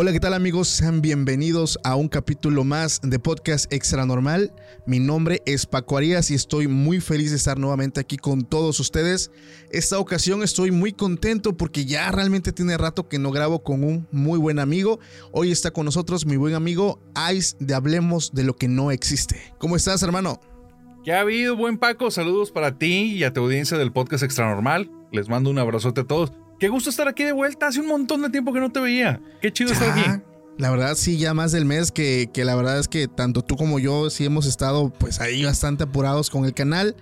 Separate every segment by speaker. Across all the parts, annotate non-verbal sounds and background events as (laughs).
Speaker 1: Hola, ¿qué tal amigos? Sean bienvenidos a un capítulo más de Podcast Extra Normal. Mi nombre es Paco Arias y estoy muy feliz de estar nuevamente aquí con todos ustedes. Esta ocasión estoy muy contento porque ya realmente tiene rato que no grabo con un muy buen amigo. Hoy está con nosotros mi buen amigo Ice de Hablemos de lo que no existe. ¿Cómo estás, hermano?
Speaker 2: ¿Qué ha habido, buen Paco? Saludos para ti y a tu audiencia del Podcast Extra Normal. Les mando un abrazote a todos. Qué gusto estar aquí de vuelta. Hace un montón de tiempo que no te veía. Qué chido estar aquí.
Speaker 1: La verdad, sí, ya más del mes que, que, la verdad es que tanto tú como yo sí hemos estado pues ahí bastante apurados con el canal.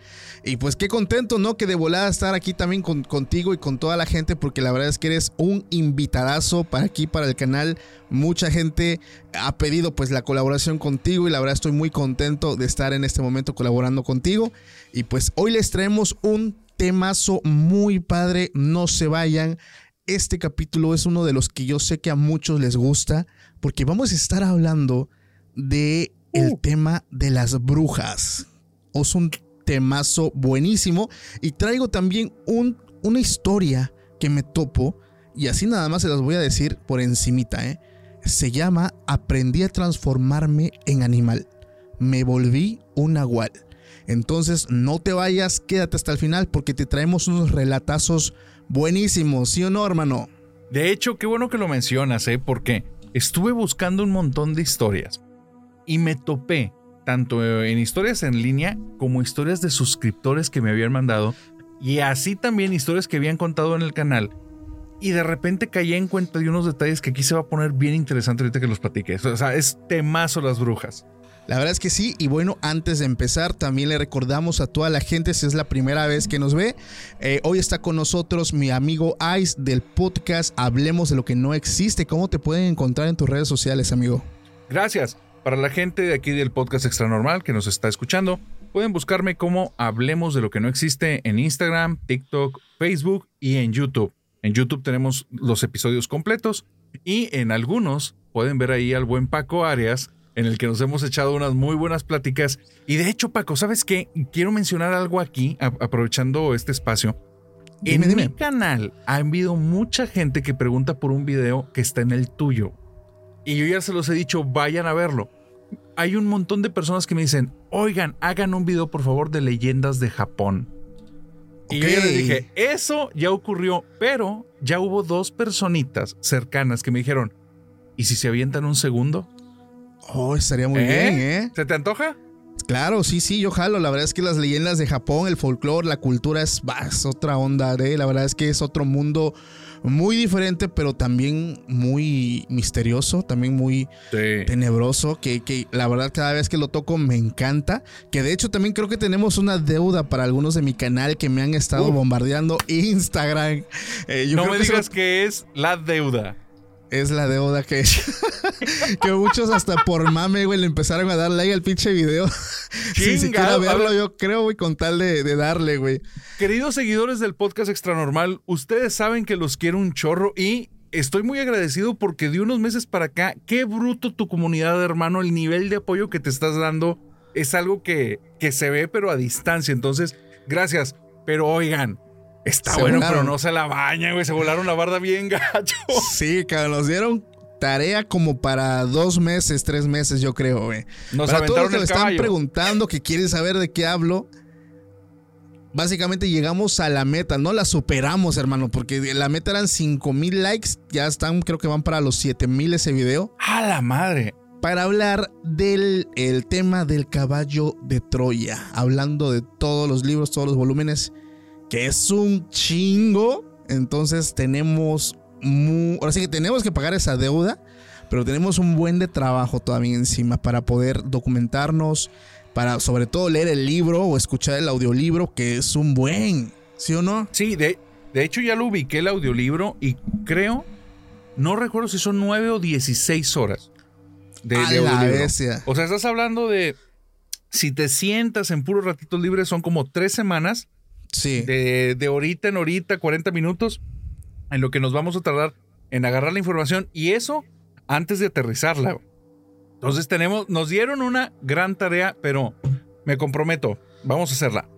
Speaker 1: Y pues qué contento, ¿no? Que de volada estar aquí también con, contigo y con toda la gente, porque la verdad es que eres un invitadazo para aquí, para el canal. Mucha gente ha pedido pues la colaboración contigo y la verdad estoy muy contento de estar en este momento colaborando contigo. Y pues hoy les traemos un temazo muy padre, no se vayan. Este capítulo es uno de los que yo sé que a muchos les gusta, porque vamos a estar hablando de el uh. tema de las brujas. Es un temazo buenísimo y traigo también un, una historia que me topo y así nada más se las voy a decir por encimita, ¿eh? Se llama Aprendí a transformarme en animal. Me volví un nahual. Entonces no te vayas, quédate hasta el final porque te traemos unos relatazos buenísimos, ¿sí o no, hermano?
Speaker 2: De hecho, qué bueno que lo mencionas, ¿eh? Porque estuve buscando un montón de historias y me topé tanto en historias en línea como historias de suscriptores que me habían mandado y así también historias que habían contado en el canal. Y de repente caí en cuenta de unos detalles que aquí se va a poner bien interesante ahorita que los platiques. O sea, es temazo las brujas.
Speaker 1: La verdad es que sí, y bueno, antes de empezar, también le recordamos a toda la gente, si es la primera vez que nos ve, eh, hoy está con nosotros mi amigo Ice del podcast Hablemos de lo que no existe. ¿Cómo te pueden encontrar en tus redes sociales, amigo?
Speaker 2: Gracias. Para la gente de aquí del podcast Extra Normal que nos está escuchando, pueden buscarme como Hablemos de lo que no existe en Instagram, TikTok, Facebook y en YouTube. En YouTube tenemos los episodios completos y en algunos pueden ver ahí al buen Paco Arias en el que nos hemos echado unas muy buenas pláticas. Y de hecho, Paco, ¿sabes qué? Quiero mencionar algo aquí, aprovechando este espacio. en mi canal ha habido mucha gente que pregunta por un video que está en el tuyo. Y yo ya se los he dicho, vayan a verlo. Hay un montón de personas que me dicen, oigan, hagan un video por favor de leyendas de Japón. Y yo ya les dije, eso ya ocurrió, pero ya hubo dos personitas cercanas que me dijeron, ¿y si se avientan un segundo?
Speaker 1: Oh, estaría muy bien, ¿eh?
Speaker 2: ¿Se te antoja?
Speaker 1: Claro, sí, sí, yo jalo. La verdad es que las leyendas de Japón, el folclore, la cultura es, otra onda, ¿eh? La verdad es que es otro mundo muy diferente, pero también muy misterioso, también muy tenebroso, que, que, la verdad cada vez que lo toco me encanta. Que de hecho también creo que tenemos una deuda para algunos de mi canal que me han estado bombardeando Instagram.
Speaker 2: Eh, no me digas que es la deuda
Speaker 1: es la deuda que (laughs) que muchos hasta por mame, güey, le empezaron a dar like al pinche video. (laughs) Sin siquiera verlo, yo creo, güey, con tal de, darle, güey.
Speaker 2: Queridos seguidores del podcast Extra Normal, ustedes saben que los quiero un chorro y estoy muy agradecido porque de unos meses para acá, qué bruto tu comunidad, hermano, el nivel de apoyo que te estás dando es algo que, que se ve, pero a distancia. Entonces, gracias. Pero oigan, Está bueno, pero no se la baña, güey. Se volaron la barda bien (laughs) gacho.
Speaker 1: Sí, cabrón. Nos dieron tarea como para dos meses, tres meses, yo creo, güey.
Speaker 2: Nos
Speaker 1: Para todos los que me están preguntando, que quieren saber de qué hablo, básicamente llegamos a la meta, no la superamos, hermano, porque la meta eran 5 mil likes, ya están, creo que van para los 7 mil ese video,
Speaker 2: ¡A la madre!
Speaker 1: para hablar del el tema del caballo de Troya, hablando de todos los libros, todos los volúmenes, que es un chingo, entonces tenemos, ahora sí que tenemos que pagar esa deuda, pero tenemos un buen de trabajo todavía encima para poder documentarnos, para sobre todo leer el libro o escuchar el audiolibro, que es un buen, ¿sí o no?
Speaker 2: Sí, de, de hecho ya lo ubiqué el audiolibro y creo, no recuerdo si son 9 o 16 horas de,
Speaker 1: A
Speaker 2: de
Speaker 1: la bestia.
Speaker 2: O sea, estás hablando de, si te sientas en puros ratitos libres, son como tres semanas,
Speaker 1: Sí.
Speaker 2: de, de horita en horita, 40 minutos, en lo que nos vamos a tardar en agarrar la información y eso antes de aterrizarla. Entonces tenemos, nos dieron una gran tarea, pero me comprometo, vamos a hacerla.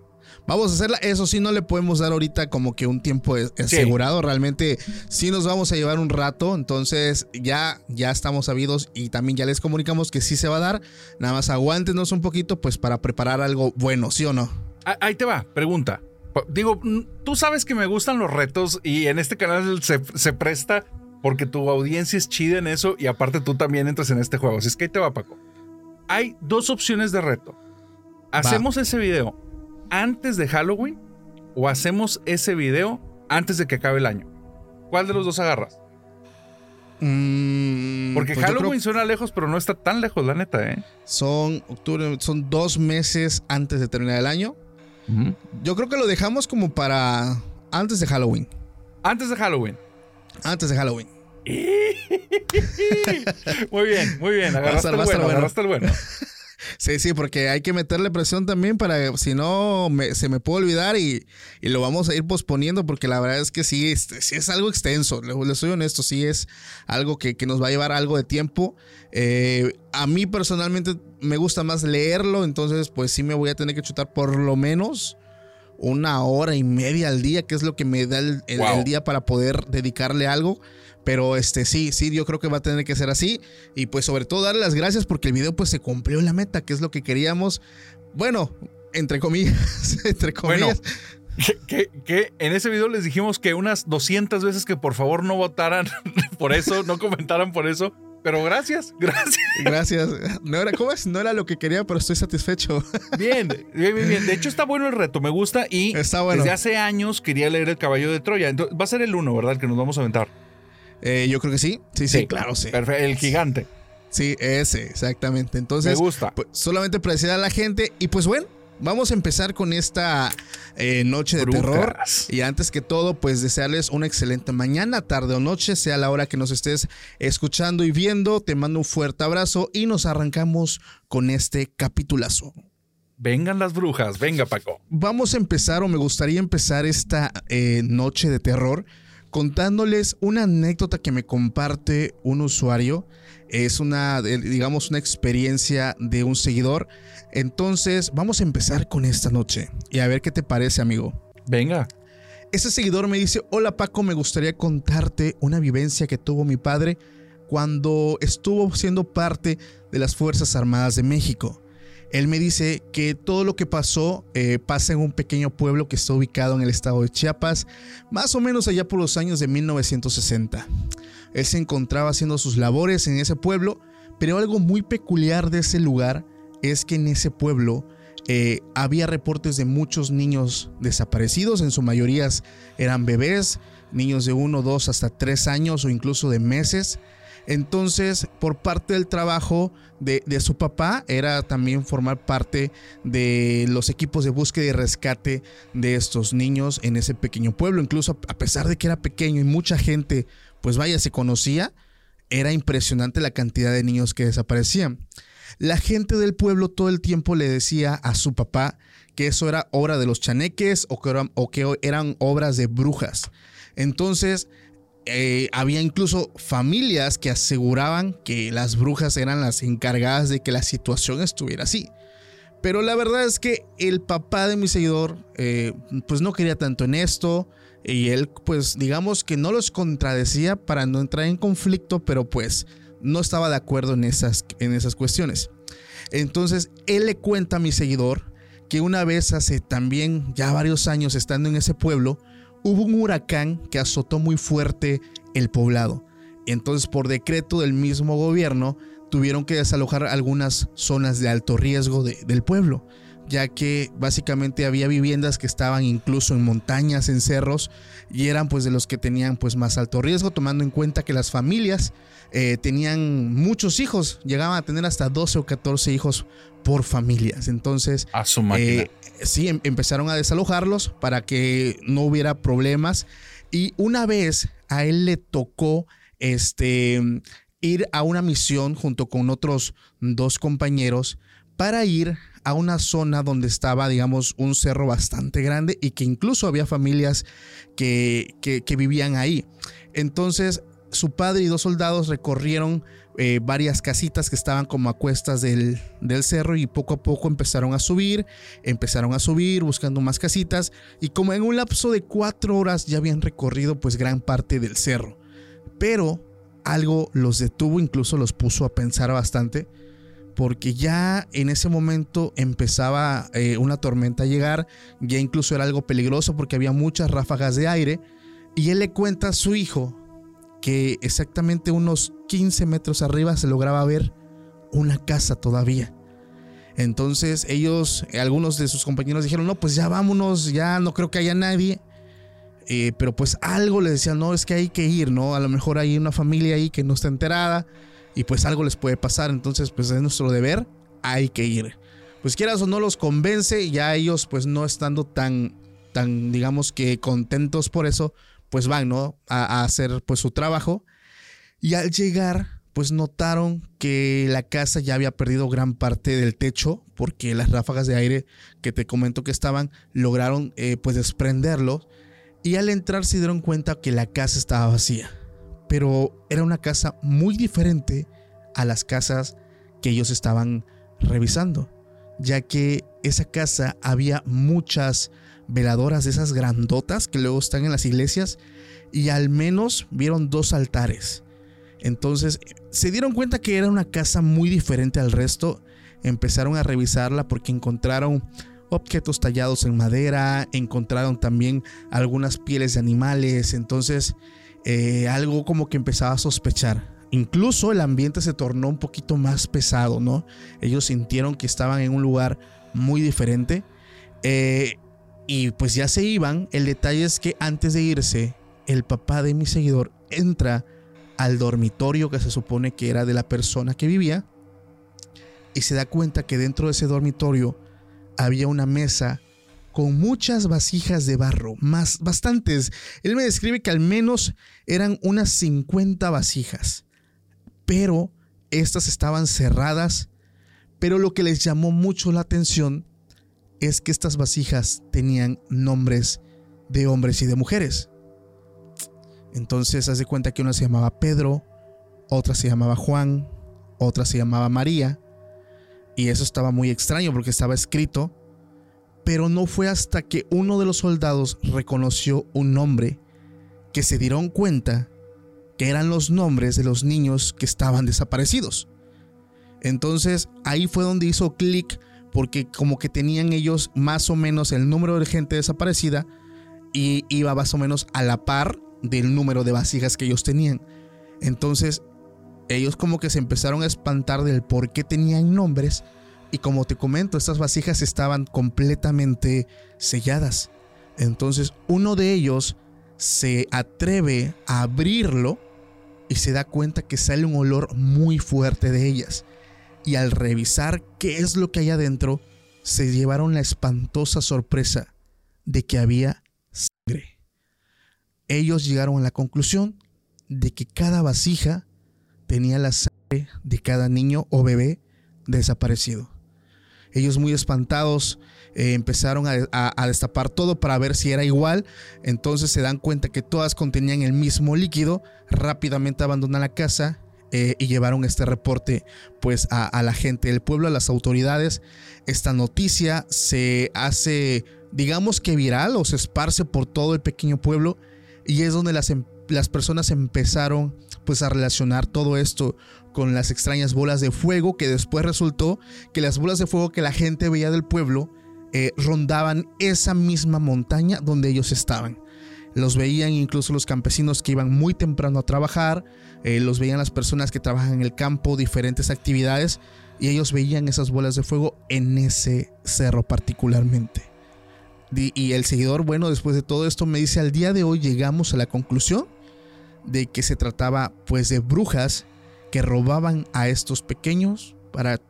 Speaker 1: Vamos a hacerla. Eso sí, no le podemos dar ahorita como que un tiempo asegurado. Realmente sí nos vamos a llevar un rato. Entonces ya, ya estamos sabidos y también ya les comunicamos que sí se va a dar. Nada más aguántenos un poquito pues para preparar algo bueno, ¿sí o no?
Speaker 2: Ah, Ahí te va, pregunta. Digo, tú sabes que me gustan los retos y en este canal se, se presta porque tu audiencia es chida en eso y aparte tú también entras en este juego. Así es que ahí te va, Paco. Hay dos opciones de reto. ¿Hacemos ese video antes de Halloween o hacemos ese video antes de que acabe el año? ¿Cuál de los dos agarras?
Speaker 1: Mm,
Speaker 2: Porque
Speaker 1: pues creo
Speaker 2: Halloween suena lejos, pero no está tan lejos, la neta, ¿eh?
Speaker 1: son octubre, son dos meses antes de terminar el año. Yo creo que lo dejamos como para antes de Halloween.
Speaker 2: Antes de Halloween.
Speaker 1: Antes de Halloween. (laughs)
Speaker 2: Muy bien, muy bien.
Speaker 1: Va a
Speaker 2: Agarraste
Speaker 1: estar-
Speaker 2: el
Speaker 1: va a estar
Speaker 2: bueno,
Speaker 1: bueno.
Speaker 2: agarraste el bueno. (laughs)
Speaker 1: Sí, sí, porque hay que meterle presión también para, si no, me- se me puede olvidar y, y lo vamos a ir posponiendo porque la verdad es que sí, este, sí es algo extenso, le, le soy honesto, sí es algo que, que nos va a llevar algo de tiempo. Eh, a mí personalmente me gusta más leerlo, entonces pues sí me voy a tener que chutar por lo menos una hora y media al día, que es lo que me da el, el-
Speaker 2: Wow.
Speaker 1: el día para poder dedicarle algo. Pero este sí, sí, yo creo que va a tener que ser así. Y pues sobre todo darle las gracias porque el video pues se cumplió la meta, que es lo que queríamos. Bueno, entre comillas, (laughs) entre comillas.
Speaker 2: que, que- que en ese video les dijimos que unas 200 veces que por favor no votaran (laughs) por eso, no comentaran por eso. Pero gracias, (laughs) gracias.
Speaker 1: Gracias. No era, ¿cómo es? No era lo que quería, pero estoy satisfecho.
Speaker 2: Bien, bien, bien, bien. De hecho, está bueno el reto, me gusta. Y
Speaker 1: Está bueno.
Speaker 2: desde hace años quería leer El Caballo de Troya. Entonces, va a ser el uno, ¿verdad? El que nos vamos a aventar.
Speaker 1: Eh, yo creo que sí. Sí, sí, claro, sí.
Speaker 2: Perfecto, el gigante.
Speaker 1: Sí, ese, exactamente. Entonces,
Speaker 2: me gusta.
Speaker 1: pues, solamente para decir a la gente. Y pues bueno, vamos a empezar con esta eh, noche de
Speaker 2: Brujas.
Speaker 1: terror. Y antes que todo, pues desearles una excelente mañana, tarde o noche, sea la hora que nos estés escuchando y viendo. Te mando un fuerte abrazo y nos arrancamos con este capitulazo.
Speaker 2: Vengan las brujas. Venga, Paco.
Speaker 1: Vamos a empezar, o me gustaría empezar esta eh, noche de terror contándoles una anécdota que me comparte un usuario. Es una, digamos, una experiencia de un seguidor. Entonces, vamos a empezar con esta noche y a ver qué te parece, amigo.
Speaker 2: Venga.
Speaker 1: Ese seguidor me dice, hola Paco, me gustaría contarte una vivencia que tuvo mi padre cuando estuvo siendo parte de las Fuerzas Armadas de México. Él me dice que todo lo que pasó eh, pasa en un pequeño pueblo que está ubicado en el estado de Chiapas, más o menos allá por los años de 1960. Él se encontraba haciendo sus labores en ese pueblo, pero algo muy peculiar de ese lugar es que en ese pueblo eh, había reportes de muchos niños desaparecidos, en su mayoría eran bebés, niños de 1, 2 hasta 3 años o incluso de meses. Entonces, por parte del trabajo de, de, su papá, era también formar parte de los equipos de búsqueda y rescate de estos niños en ese pequeño pueblo. Incluso a pesar de que era pequeño y mucha gente, pues vaya, se conocía, era impresionante la cantidad de niños que desaparecían. La gente del pueblo todo el tiempo le decía a su papá que eso era obra de los chaneques o que eran, obras de brujas. Entonces, eh, había incluso familias que aseguraban que las brujas eran las encargadas de que la situación estuviera así. Pero la verdad es que el papá de mi seguidor, eh, pues no quería tanto en esto. Y él, pues, digamos que no los contradecía para no entrar en conflicto, pero pues no estaba de acuerdo en esas, en esas cuestiones. Entonces, él le cuenta a mi seguidor que una vez hace también ya varios años estando en ese pueblo, hubo un huracán que azotó muy fuerte el poblado. Entonces, por decreto del mismo gobierno, tuvieron que desalojar algunas zonas de alto riesgo del pueblo, ya que básicamente había viviendas que estaban incluso en montañas, en cerros, y eran pues de los que tenían pues más alto riesgo, tomando en cuenta que las familias eh, tenían muchos hijos, llegaban a tener hasta 12 o 14 hijos por familias. Entonces,
Speaker 2: a su.
Speaker 1: Eh, sí, em, empezaron a desalojarlos para que no hubiera problemas. Y una vez a él le tocó este, ir a una misión junto con otros dos compañeros para ir a una zona donde estaba, digamos, un cerro bastante grande y que incluso había familias que, que, vivían ahí. Entonces, su padre y dos soldados recorrieron eh, varias casitas que estaban como a cuestas del, del, cerro y poco a poco empezaron a subir, empezaron a subir buscando más casitas y como en un lapso de cuatro horas ya habían recorrido pues gran parte del cerro. Pero algo los detuvo, incluso los puso a pensar bastante, porque ya en ese momento empezaba eh, una tormenta a llegar, ya incluso era algo peligroso porque había muchas ráfagas de aire, y él le cuenta a su hijo que exactamente unos 15 metros arriba se lograba ver una casa todavía. Entonces ellos, algunos de sus compañeros dijeron, no, pues ya vámonos, ya no creo que haya nadie. Eh, pero pues algo les decían, no, es que hay que ir, ¿no? A lo mejor hay una familia ahí que no está enterada y pues algo les puede pasar. Entonces, pues es nuestro deber, hay que ir. Pues quieras o no los convence, ya ellos pues no estando tan, tan digamos que contentos por eso, pues van, ¿no? A, hacer pues su trabajo. Y al llegar, pues notaron que la casa ya había perdido gran parte del techo porque las ráfagas de aire que te comento que estaban lograron eh, pues desprenderlo y al entrar se dieron cuenta que la casa estaba vacía. Pero era una casa muy diferente a las casas que ellos estaban revisando, ya que esa casa había muchas veladoras de esas grandotas que luego están en las iglesias y al menos vieron dos altares. Entonces se dieron cuenta que era una casa muy diferente al resto, empezaron a revisarla porque encontraron objetos tallados en madera, encontraron también algunas pieles de animales, entonces eh, algo como que empezaba a sospechar. Incluso el ambiente se tornó un poquito más pesado, ¿no? Ellos sintieron que estaban en un lugar muy diferente. Eh, y pues ya se iban. El detalle es que antes de irse, el papá de mi seguidor entra al dormitorio que se supone que era de la persona que vivía. Y se da cuenta que dentro de ese dormitorio había una mesa con muchas vasijas de barro, más bastantes. Él me describe que al menos eran unas 50 vasijas, pero estas estaban cerradas. Pero lo que les llamó mucho la atención es que estas vasijas tenían nombres de hombres y de mujeres. Entonces, haz de cuenta que una se llamaba Pedro, otra se llamaba Juan, otra se llamaba María, y eso estaba muy extraño porque estaba escrito, pero no fue hasta que uno de los soldados reconoció un nombre que se dieron cuenta que eran los nombres de los niños que estaban desaparecidos. Entonces ahí fue donde hizo clic porque como que tenían ellos más o menos el número de gente desaparecida y iba más o menos a la par del número de vasijas que ellos tenían. Entonces ellos como que se empezaron a espantar del por qué tenían nombres y como te comento, estas vasijas estaban completamente selladas. Entonces uno de ellos se atreve a abrirlo y se da cuenta que sale un olor muy fuerte de ellas. Y al revisar qué es lo que hay adentro, se llevaron la espantosa sorpresa de que había sangre. Ellos llegaron a la conclusión de que cada vasija tenía la sangre de cada niño o bebé desaparecido. Ellos muy espantados eh, empezaron a, destapar todo para ver si era igual. Entonces se dan cuenta que todas contenían el mismo líquido. Rápidamente abandonan la casa eh, y llevaron este reporte pues a, a, la gente del pueblo, a las autoridades. Esta noticia se hace digamos que viral o se esparce por todo el pequeño pueblo y es donde las, em, las personas empezaron pues a relacionar todo esto con las extrañas bolas de fuego que después resultó que las bolas de fuego que la gente veía del pueblo eh, rondaban esa misma montaña donde ellos estaban. Los veían incluso los campesinos que iban muy temprano a trabajar, eh, los veían las personas que trabajan en el campo, diferentes actividades, y ellos veían esas bolas de fuego en ese cerro particularmente. Y el seguidor, bueno, después de todo esto me dice, al día de hoy llegamos a la conclusión de que se trataba pues de brujas que robaban a estos pequeños para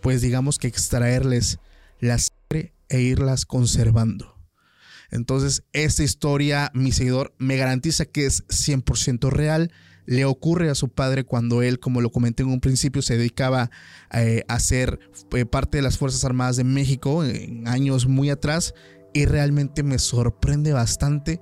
Speaker 1: pues digamos que extraerles la sangre e irlas conservando. Entonces, esta historia, mi seguidor, me garantiza que es 100% real. Le ocurre a su padre cuando él, como lo comenté en un principio, se dedicaba eh, a ser eh, parte de las Fuerzas Armadas de México en años muy atrás. Y realmente me sorprende bastante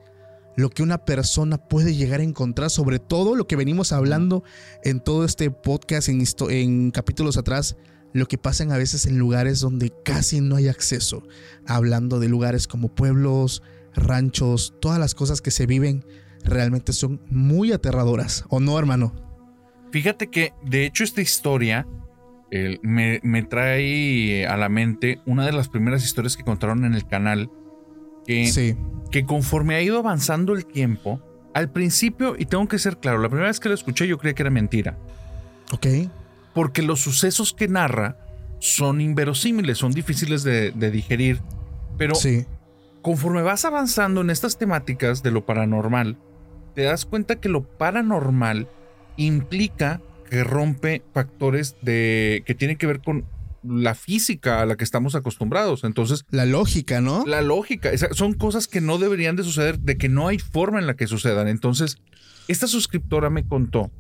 Speaker 1: lo que una persona puede llegar a encontrar, sobre todo lo que venimos hablando en todo este podcast, en, capítulos atrás, lo que pasan a veces en lugares donde casi no hay acceso, hablando de lugares como pueblos, ranchos, todas las cosas que se viven realmente son muy aterradoras, ¿o no, hermano?
Speaker 2: Fíjate que, de hecho, esta historia me, me, trae a la mente una de las primeras historias que contaron en el canal que, que conforme ha ido avanzando el tiempo, al principio, y tengo que ser claro, la primera vez que lo escuché yo creía que era mentira.
Speaker 1: Ok.
Speaker 2: Porque los sucesos que narra son inverosímiles, son difíciles de, digerir, pero conforme vas avanzando en estas temáticas de lo paranormal, te das cuenta que lo paranormal implica que rompe factores de que tienen que ver con la física a la que estamos acostumbrados. Entonces.
Speaker 1: La lógica, ¿no?
Speaker 2: La lógica. son cosas que no deberían de suceder, de que no hay forma en la que sucedan. Entonces, esta suscriptora me contó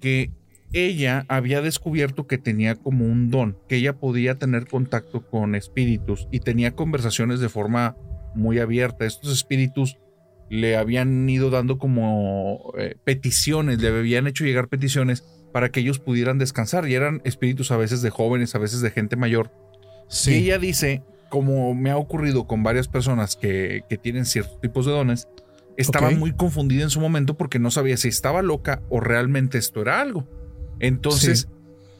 Speaker 2: que ella había descubierto que tenía como un don, que ella podía tener contacto con espíritus y tenía conversaciones de forma muy abierta. Estos espíritus le habían ido dando como eh, peticiones, le habían hecho llegar peticiones para que ellos pudieran descansar. Y eran espíritus a veces de jóvenes, a veces de gente mayor. Y ella dice, como me ha ocurrido con varias personas que, tienen ciertos tipos de dones, estaba muy confundida en su momento porque no sabía si estaba loca o realmente esto era algo. Entonces,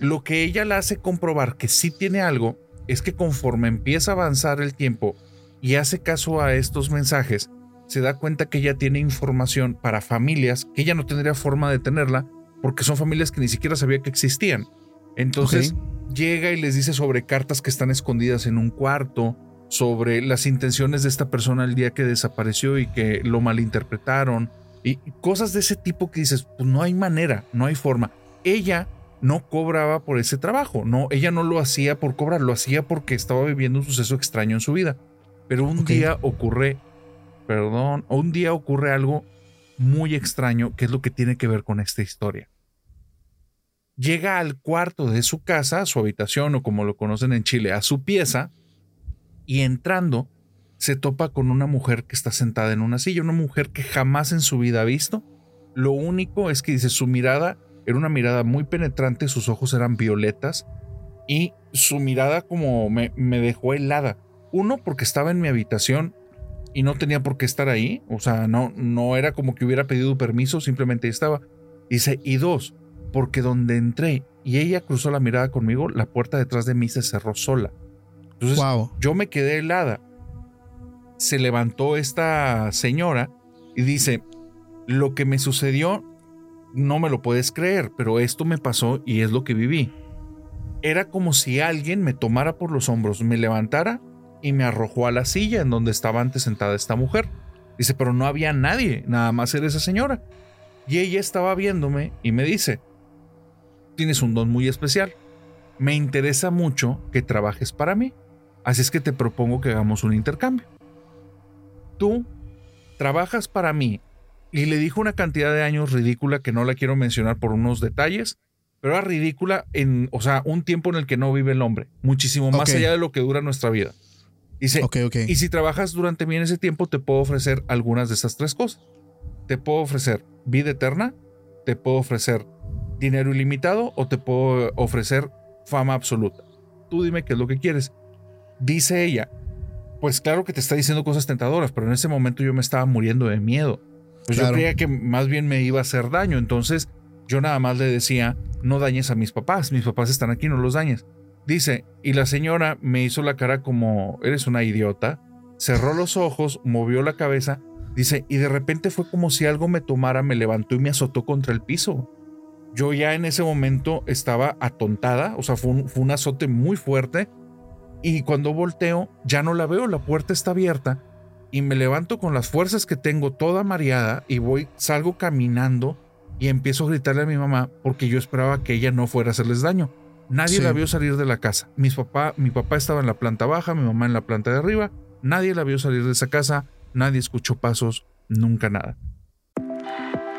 Speaker 2: lo que ella la hace comprobar que sí tiene algo es que conforme empieza a avanzar el tiempo y hace caso a estos mensajes, se da cuenta que ella tiene información para familias que ella no tendría forma de tenerla porque son familias que ni siquiera sabía que existían. Entonces llega y les dice sobre cartas que están escondidas en un cuarto, sobre las intenciones de esta persona el día que desapareció y que lo malinterpretaron, y cosas de ese tipo que dices, pues no hay manera, no hay forma. Ella no cobraba por ese trabajo, no, ella no lo hacía por cobrar, lo hacía porque estaba viviendo un suceso extraño en su vida. Pero un día ocurre, perdón, un día ocurre algo muy extraño que es lo que tiene que ver con esta historia llega al cuarto de su casa, su habitación o como lo conocen en Chile, a su pieza, y entrando se topa con una mujer que está sentada en una silla, una mujer que jamás en su vida ha visto. Lo único es que dice su mirada era una mirada muy penetrante, sus ojos eran violetas y su mirada como me, me dejó helada. Uno, porque estaba en mi habitación y no tenía por qué estar ahí, o sea, no, no era como que hubiera pedido permiso, simplemente estaba. Dice, y dos, porque donde entré y ella cruzó la mirada conmigo, la puerta detrás de mí se cerró sola. Entonces yo me quedé helada. Se levantó esta señora y dice, lo que me sucedió no me lo puedes creer, pero esto me pasó y es lo que viví. Era como si alguien me tomara por los hombros, me levantara y me arrojó a la silla en donde estaba antes sentada esta mujer. Dice, pero no había nadie, nada más era esa señora. Y ella estaba viéndome y me dice, tienes un don muy especial. Me interesa mucho que trabajes para mí. Así es que te propongo que hagamos un intercambio. Tú trabajas para mí y le dijo una cantidad de años ridícula que no la quiero mencionar por unos detalles, pero era ridícula en, o sea, un tiempo en el que no vive el hombre, muchísimo más allá de lo que dura nuestra vida. Dice, y si trabajas durante mí en ese tiempo, te puedo ofrecer algunas de esas tres cosas. Te puedo ofrecer vida eterna, te puedo ofrecer dinero ilimitado o te puedo ofrecer fama absoluta. Tú dime qué es lo que quieres. Dice ella, pues claro que te está diciendo cosas tentadoras, pero en ese momento yo me estaba muriendo de miedo. Pues yo creía que más bien me iba a hacer daño. Entonces yo nada más le decía, no dañes a mis papás, mis papás están aquí, no los dañes. Dice, y la señora me hizo la cara como, eres una idiota, cerró los ojos, movió la cabeza, dice, y de repente fue como si algo me tomara, me levantó y me azotó contra el piso. Yo ya en ese momento estaba atontada, o sea, fue un, fue un azote muy fuerte, y cuando volteo ya no la veo, la puerta está abierta, y me levanto con las fuerzas que tengo toda mareada, y voy, salgo caminando, y empiezo a gritarle a mi mamá porque yo esperaba que ella no fuera a hacerles daño. Nadie
Speaker 1: Sí.
Speaker 2: la vio salir de la casa. Mis papá, mi papá estaba en la planta baja, mi mamá en la planta de arriba. Nadie la vio salir de esa casa. Nadie escuchó pasos, nunca nada.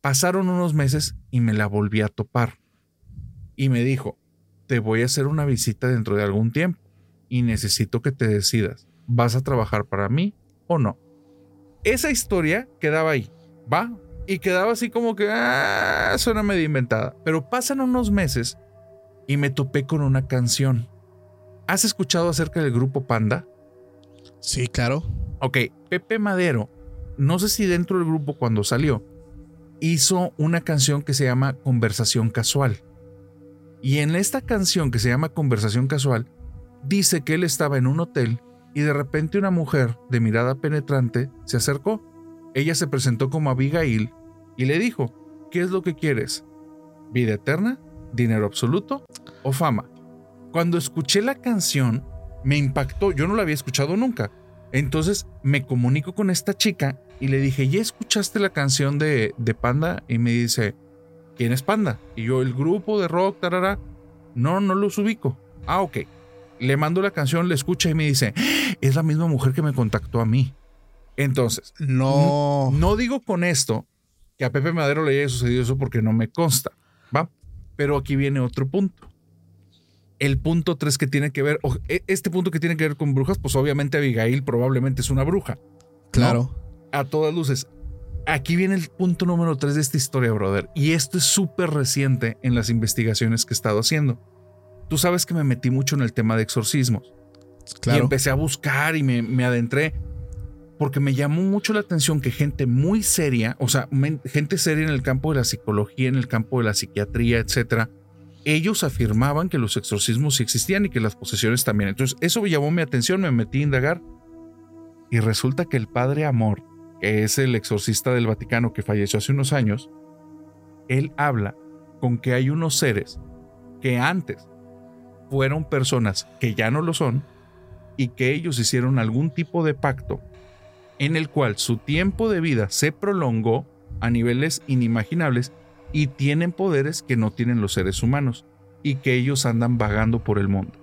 Speaker 2: Pasaron unos meses y me la volví a topar. Y me dijo, te voy a hacer una visita dentro de algún tiempo y necesito que te decidas, ¿vas a trabajar para mí o no? Esa historia quedaba ahí, ¿va? Y quedaba así como que, ah, suena medio inventada. Pero pasan unos meses y me topé con una canción. ¿Has escuchado acerca del grupo Panda?
Speaker 1: Sí, claro.
Speaker 2: Ok, Pepe Madero, no sé si dentro del grupo cuando salió, hizo una canción que se llama Conversación Casual. Y en esta canción que se llama Conversación Casual, dice que él estaba en un hotel y de repente una mujer de mirada penetrante se acercó. Ella se presentó como Abigail y le dijo, ¿qué es lo que quieres? ¿Vida eterna? ¿Dinero absoluto? ¿O fama? Cuando escuché la canción, me impactó, yo no la había escuchado nunca. Entonces me comunico con esta chica y le dije, ¿ya escuchaste la canción de, de Panda? Y me dice, ¿quién es Panda? Y yo, el grupo de rock, tarara. No, no los ubico. Ah, ok. Le mando la canción, le escucha y me dice, es la misma mujer que me contactó a mí. Entonces,
Speaker 1: No.
Speaker 2: no digo con esto que a Pepe Madero le haya sucedido eso porque no me consta, ¿va? Pero aquí viene otro punto. El punto 3 que tiene que ver, e- este punto que tiene que ver con brujas, pues obviamente Abigail probablemente es una bruja.
Speaker 1: Claro.
Speaker 2: A todas luces. Aquí viene el punto número 3 de esta historia, brother. Y esto es súper reciente en las investigaciones que he estado haciendo. Tú sabes que me metí mucho en el tema de exorcismos. Y
Speaker 1: Claro.
Speaker 2: empecé a buscar y me, me adentré porque me llamó mucho la atención que gente muy seria, o sea, gente seria en el campo de la psicología, en el campo de la psiquiatría, etcétera, ellos afirmaban que los exorcismos sí existían y que las posesiones también. Entonces, eso llamó mi atención, me metí a indagar y resulta que el padre Amor, que es el exorcista del Vaticano que falleció hace unos años, él habla con que hay unos seres que antes fueron personas que ya no lo son y que ellos hicieron algún tipo de pacto en el cual su tiempo de vida se prolongó a niveles inimaginables y tienen poderes que no tienen los seres humanos y que ellos andan vagando por el mundo.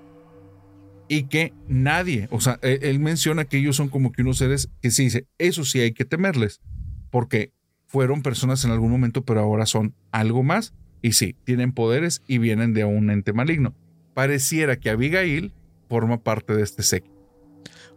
Speaker 2: Y que nadie, o sea, él, él menciona que ellos son como que unos seres que sí dice, eso sí hay que temerles, porque fueron personas en algún momento, pero ahora son algo más y sí, tienen poderes y vienen de un ente maligno. Pareciera que Abigail forma parte de este séquito.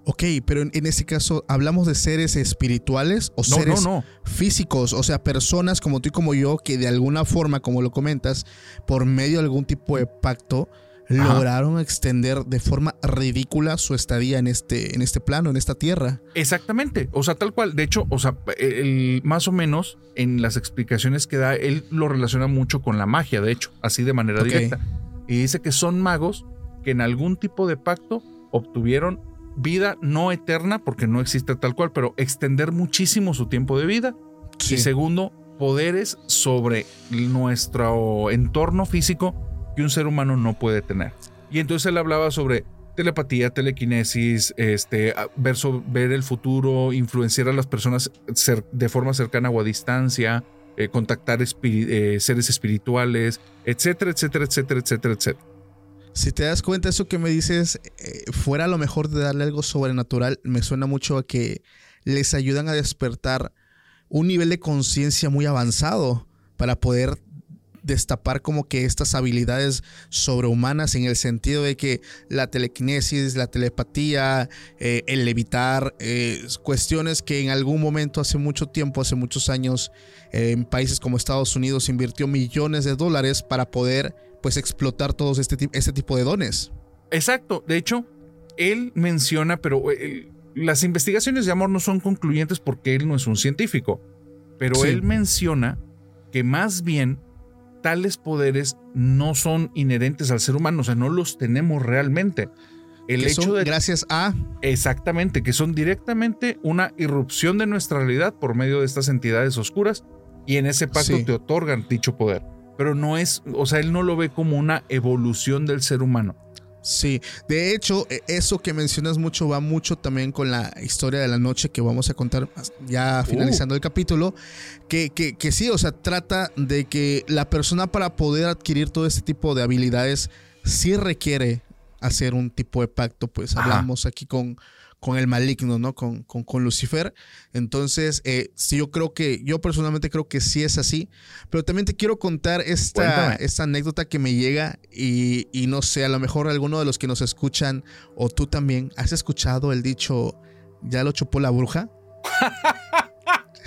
Speaker 1: Ok, pero en, en este caso, ¿hablamos de seres espirituales o
Speaker 2: No,
Speaker 1: seres
Speaker 2: no, no.
Speaker 1: físicos? O sea, personas como tú y como yo que de alguna forma, como lo comentas, por medio de algún tipo de pacto,
Speaker 2: Ajá.
Speaker 1: lograron extender de forma ridícula su estadía en este, en este plano, en esta tierra.
Speaker 2: Exactamente, o sea, tal cual. De hecho, o sea, el- más o menos en las explicaciones que da, él lo relaciona mucho con la magia, de hecho, así de manera directa. Y dice que son magos que en algún tipo de pacto obtuvieron vida no eterna, porque no existe tal cual, pero extender muchísimo su tiempo de vida.
Speaker 1: Sí.
Speaker 2: Y segundo, poderes sobre nuestro entorno físico que un ser humano no puede tener. Y entonces él hablaba sobre telepatía, telequinesis, este, ver, ver el futuro, influenciar a las personas de forma cercana o a distancia, eh, contactar eh, seres espirituales, etcétera, etcétera, etcétera, etcétera, etcétera.
Speaker 1: Si te das cuenta, eso que me dices, eh, fuera a lo mejor de darle algo sobrenatural, me suena mucho a que les ayudan a despertar un nivel de conciencia muy avanzado para poder destapar como que estas habilidades sobrehumanas en el sentido de que la telequinesis, la telepatía, eh, el levitar, eh, cuestiones que en algún momento hace mucho tiempo, hace muchos años, eh, en países como Estados Unidos invirtió millones de dólares para poder pues explotar todos este, este tipo de dones.
Speaker 2: Exacto. De hecho, él menciona, pero eh, las investigaciones de amor no son concluyentes porque él no es un científico. Pero
Speaker 1: Sí.
Speaker 2: él menciona que más bien tales poderes no son inherentes al ser humano, o sea, no los tenemos realmente. El
Speaker 1: que
Speaker 2: hecho
Speaker 1: son
Speaker 2: de
Speaker 1: gracias a
Speaker 2: exactamente que son directamente una irrupción de nuestra realidad por medio de estas entidades oscuras y en ese pacto
Speaker 1: Sí.
Speaker 2: te otorgan dicho poder. Pero no es, o sea, él no lo ve como una evolución del ser humano.
Speaker 1: Sí, de hecho, e- eso que mencionas mucho va mucho también con la historia de la noche que vamos a contar ya finalizando el capítulo, que, que, que sí, o sea, trata de que la persona para poder adquirir todo este tipo de habilidades sí requiere hacer un tipo de pacto, pues
Speaker 2: Ajá.
Speaker 1: hablamos aquí con, con el maligno, ¿no? Con, con, con Lucifer. Entonces, eh, sí, yo creo que, yo personalmente creo que sí es así, pero también te quiero contar esta, esta anécdota que me llega y, y no sé, a lo mejor alguno de los que nos escuchan o tú también, ¿has escuchado el dicho, ya lo chupó la bruja? (laughs)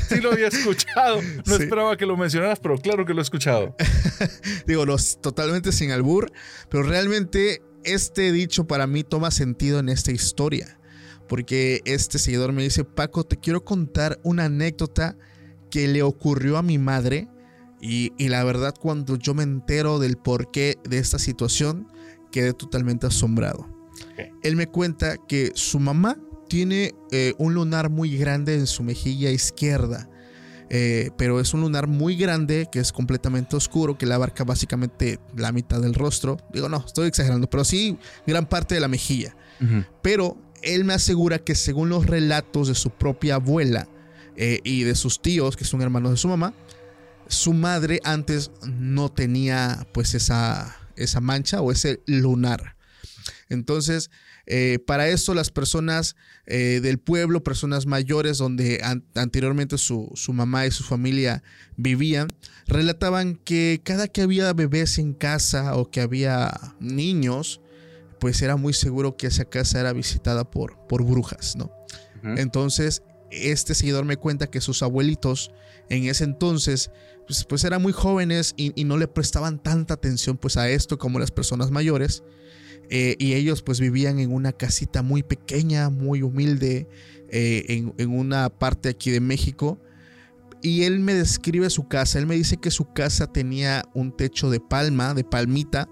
Speaker 2: Sí lo había escuchado. No
Speaker 1: Sí.
Speaker 2: esperaba que lo mencionaras, pero claro que lo he escuchado. (laughs)
Speaker 1: Digo, los, totalmente sin albur, pero realmente este dicho para mí toma sentido en esta historia. Porque este seguidor me dice, Paco, te quiero contar una anécdota que le ocurrió a mi madre. Y, y la verdad, cuando yo me entero del porqué de esta situación, quedé totalmente asombrado. Él me cuenta que su mamá tiene eh, un lunar muy grande en su mejilla izquierda. Eh, pero es un lunar muy grande que es completamente oscuro, que le abarca básicamente la mitad del rostro. Digo, no, estoy exagerando, pero sí gran parte de la mejilla. Pero él me asegura que según los relatos de su propia abuela eh, y de sus tíos, que son hermanos de su mamá, su madre antes no tenía pues esa, esa mancha o ese lunar. Entonces, eh, para esto las personas eh, del pueblo, personas mayores donde an- anteriormente su, su mamá y su familia vivían, relataban que cada que había bebés en casa o que había niños, pues era muy seguro que esa casa era visitada por, por brujas, ¿no? Entonces, este seguidor me cuenta que sus abuelitos en ese entonces, pues, pues eran muy jóvenes y, y no le prestaban tanta atención pues a esto como las personas mayores. Eh, y ellos pues vivían en una casita muy pequeña, muy humilde, eh, en, en una parte aquí de México. Y él me describe su casa. Él me dice que su casa tenía un techo de palma, de palmita,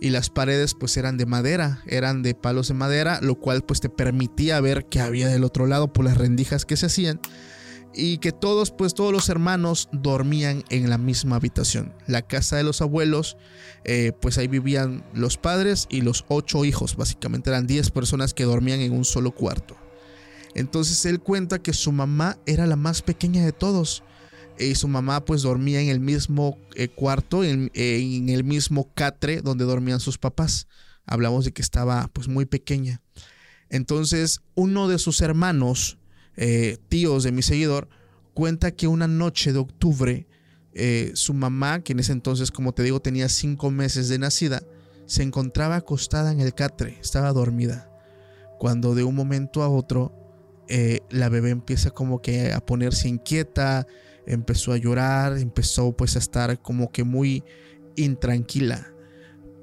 Speaker 1: y las paredes pues eran de madera, eran de palos de madera, lo cual pues te permitía ver qué había del otro lado por las rendijas que se hacían y que todos pues todos los hermanos dormían en la misma habitación. La casa de los abuelos eh, pues ahí vivían los padres y los ocho hijos, básicamente eran 10 personas que dormían en un solo cuarto. Entonces él cuenta que su mamá era la más pequeña de todos y su mamá pues dormía en el mismo eh, cuarto, en, en el mismo catre donde dormían sus papás. Hablamos de que estaba pues muy pequeña. Entonces uno de sus hermanos, eh, tíos de mi seguidor, cuenta que una noche de octubre eh, su mamá, que en ese entonces como te digo tenía cinco meses de nacida, se encontraba acostada en el catre, estaba dormida. Cuando de un momento a otro eh, la bebé empieza como que a ponerse inquieta, empezó a llorar, empezó pues a estar como que muy intranquila.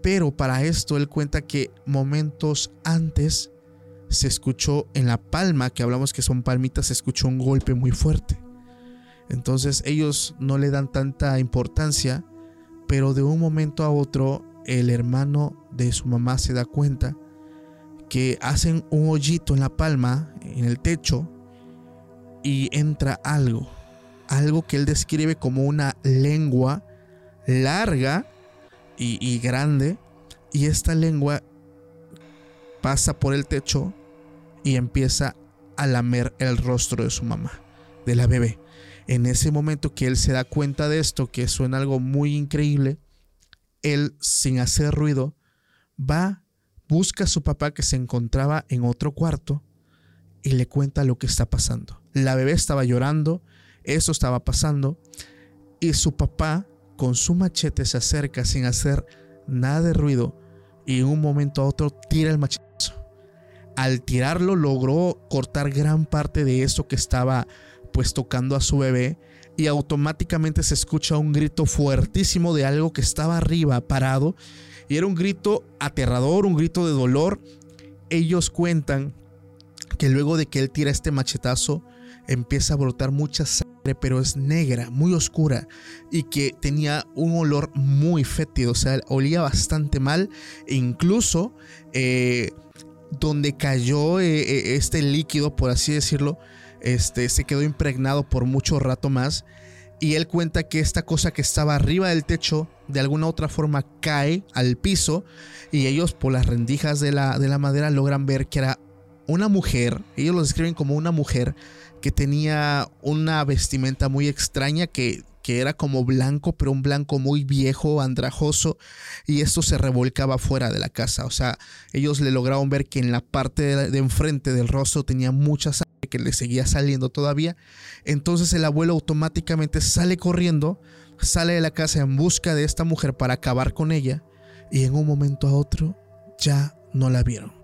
Speaker 1: Pero para esto él cuenta que momentos antes se escuchó en la palma, que hablamos que son palmitas, se escuchó un golpe muy fuerte. Entonces ellos no le dan tanta importancia, pero de un momento a otro el hermano de su mamá se da cuenta que hacen un hoyito en la palma, en el techo, y entra algo. Algo que él describe como una lengua larga y, grande. Y esta lengua pasa por el techo y empieza a lamer el rostro de su mamá, de la bebé. En ese momento que él se da cuenta de esto, que suena algo muy increíble, él sin hacer ruido va, busca a su papá que se encontraba en otro cuarto y le cuenta lo que está pasando. La bebé estaba llorando, eso estaba pasando y su papá con su machete se acerca sin hacer nada de ruido y en un momento a otro tira el machetazo. Al tirarlo logró cortar gran parte de eso que estaba pues tocando a su bebé y automáticamente se escucha un grito fuertísimo de algo que estaba arriba parado y era un grito aterrador, un grito de dolor. Ellos cuentan que luego de que él tira este machetazo empieza a brotar mucha sangre, pero es negra, muy oscura y que tenía un olor muy fétido, o sea, olía bastante mal e incluso eh, donde cayó eh, eh, este líquido, por así decirlo, este, se quedó impregnado por mucho rato más. Y él cuenta que esta cosa que estaba arriba del techo de alguna otra forma cae al piso y ellos por las rendijas de la, de la madera logran ver que era una mujer, ellos lo describen como una mujer que tenía una vestimenta muy extraña que, que era como blanco, pero un blanco muy viejo, andrajoso, y esto se revolcaba fuera de la casa. O sea, ellos le lograron ver que en la parte de, de enfrente del rostro tenía mucha sangre que le seguía saliendo todavía. Entonces el abuelo automáticamente sale corriendo, sale de la casa en busca de esta mujer para acabar con ella, y en un momento a otro ya no la vieron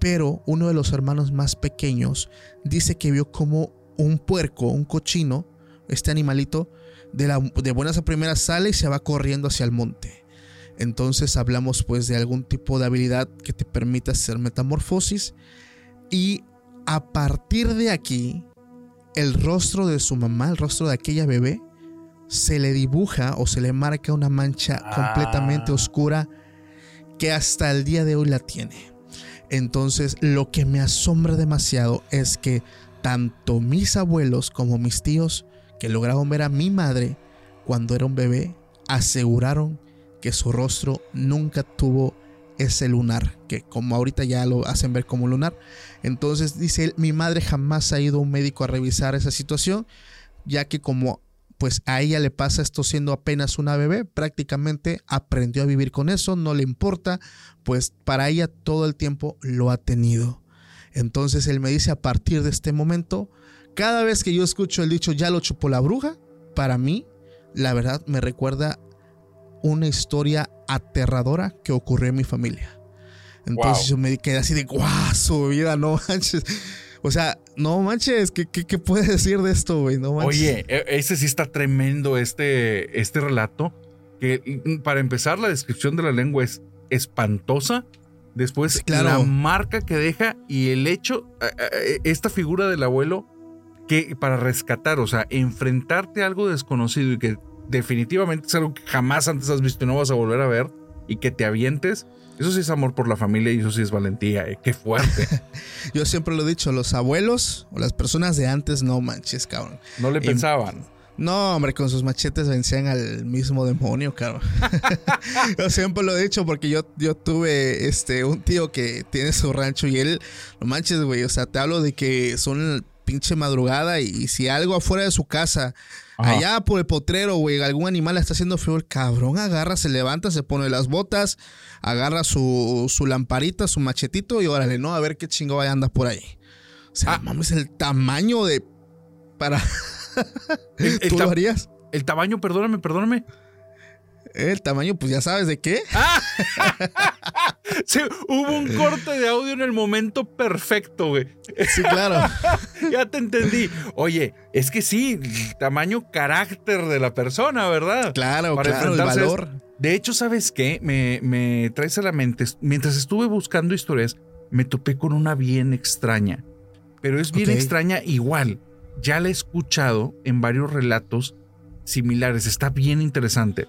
Speaker 1: pero uno de los hermanos más pequeños dice que vio como un puerco, un cochino, este animalito, de, la, de buenas a primeras sale y se va corriendo hacia el monte. Entonces hablamos pues de algún tipo de habilidad que te permita hacer metamorfosis y a partir de aquí el rostro de su mamá, el rostro de aquella bebé, se le dibuja o se le marca una mancha completamente oscura que hasta el día de hoy la tiene. Entonces, lo que me asombra demasiado es que tanto mis abuelos como mis tíos que lograron ver a mi madre cuando era un bebé aseguraron que su rostro nunca tuvo ese lunar, que como ahorita ya lo hacen ver como lunar. Entonces dice él, mi madre jamás ha ido a un médico a revisar esa situación, ya que como pues a ella le pasa esto siendo apenas una bebé, prácticamente aprendió a vivir con eso, no le importa, pues para ella todo el tiempo lo ha tenido. Entonces él me dice a partir de este momento, cada vez que yo escucho el dicho ya lo chupó la bruja, para mí, la verdad me recuerda una historia aterradora que ocurrió en mi familia. Entonces yo me quedé así de guau, su vida, no manches. O sea, no manches, ¿qué, qué, qué puedes (laughs) decir de esto, güey? No manches.
Speaker 2: Oye, e- ese sí está tremendo este, este relato. Que para empezar, la descripción de la lengua es espantosa. Después,
Speaker 1: Sí, claro.
Speaker 2: la marca que deja y el hecho, esta figura del abuelo, que para rescatar, o sea, enfrentarte a algo desconocido y que definitivamente es algo que jamás antes has visto y no vas a volver a ver y que te avientes, eso sí es amor por la familia y eso sí es valentía. eh, Qué fuerte. (laughs)
Speaker 1: Yo siempre lo he dicho, los abuelos o las personas de antes, no manches, cabrón.
Speaker 2: No le
Speaker 1: Y-
Speaker 2: pensaban.
Speaker 1: No, hombre, con sus machetes vencían al mismo demonio, cabrón. (laughs) yo siempre lo he dicho porque yo, yo tuve este, un tío que tiene su rancho y él, no manches, güey, o sea, te hablo de que son pinche madrugada y, y si algo afuera de su casa,
Speaker 2: Ajá.
Speaker 1: allá por el potrero, güey, algún animal está haciendo frío, el cabrón agarra, se levanta, se pone las botas, agarra su, su lamparita, su machetito y órale, ¿no? A ver qué chingo anda por ahí. O sea,
Speaker 2: Ah.
Speaker 1: mames, el tamaño de... Para...
Speaker 2: El- el (laughs)
Speaker 1: ¿Tú lo harías?
Speaker 2: El tamaño, perdóname, perdóname.
Speaker 1: El tamaño, pues ya sabes de qué. (laughs)
Speaker 2: Sí, hubo un corte de audio en el momento perfecto, güey.
Speaker 1: Sí, claro. (laughs)
Speaker 2: Ya te entendí. Oye, es que sí, el tamaño carácter de la persona, ¿verdad?
Speaker 1: Claro,
Speaker 2: Para
Speaker 1: claro, el valor.
Speaker 2: De hecho, ¿sabes qué? Me, me traes a la mente. Mientras estuve buscando historias, me topé con una bien extraña. Pero es bien extraña igual. Ya la he escuchado en varios relatos similares. Está bien interesante.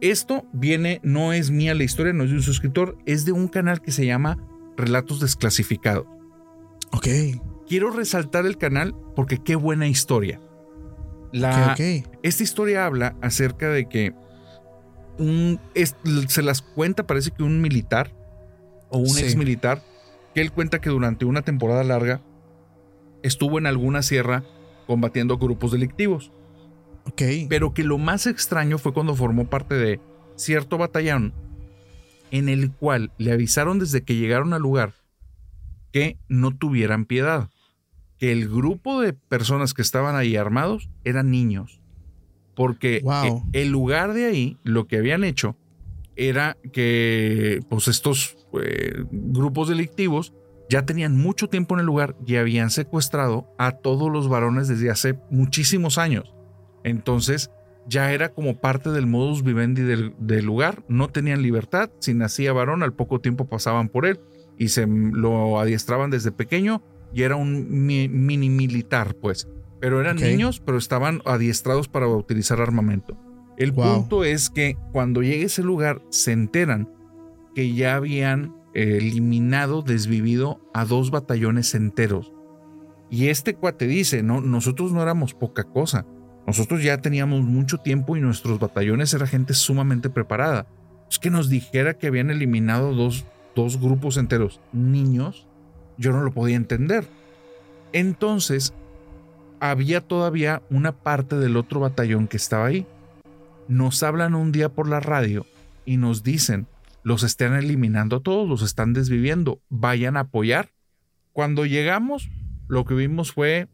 Speaker 2: Esto viene, no es mía la historia, no es de un suscriptor, es de un canal que se llama relatos desclasificados.
Speaker 1: Ok.
Speaker 2: Quiero resaltar el canal porque qué buena historia. La,
Speaker 1: ok, ok.
Speaker 2: Esta historia habla acerca de que un, es- se las cuenta, parece que un militar o un
Speaker 1: Sí.
Speaker 2: ex militar, que él cuenta que durante una temporada larga estuvo en alguna sierra combatiendo grupos delictivos, Pero que lo más extraño fue cuando formó parte de cierto batallón en el cual le avisaron desde que llegaron al lugar que no tuvieran piedad, que el grupo de personas que estaban ahí armados eran niños, porque
Speaker 1: Wow.
Speaker 2: eh, el lugar de ahí lo que habían hecho era que pues estos eh, grupos delictivos ya tenían mucho tiempo en el lugar y habían secuestrado a todos los varones desde hace muchísimos años. Entonces ya era como parte del modus vivendi del, del lugar, no tenían libertad, si nacía varón al poco tiempo pasaban por él y se lo adiestraban desde pequeño y era un mi- mini militar pues, pero eran niños pero estaban adiestrados para utilizar armamento. El
Speaker 1: Wow.
Speaker 2: punto es que cuando llega a ese lugar se enteran que ya habían eh, eliminado, desvivido a dos batallones enteros. Y este cuate dice, no, nosotros no éramos poca cosa. Nosotros ya teníamos mucho tiempo y nuestros batallones era gente sumamente preparada. Es que nos dijera que habían eliminado dos, dos grupos enteros niños, yo no lo podía entender. Entonces, había todavía una parte del otro batallón que estaba ahí. Nos hablan un día por la radio y nos dicen, los están eliminando a todos, los están desviviendo, vayan a apoyar. Cuando llegamos, lo que vimos fue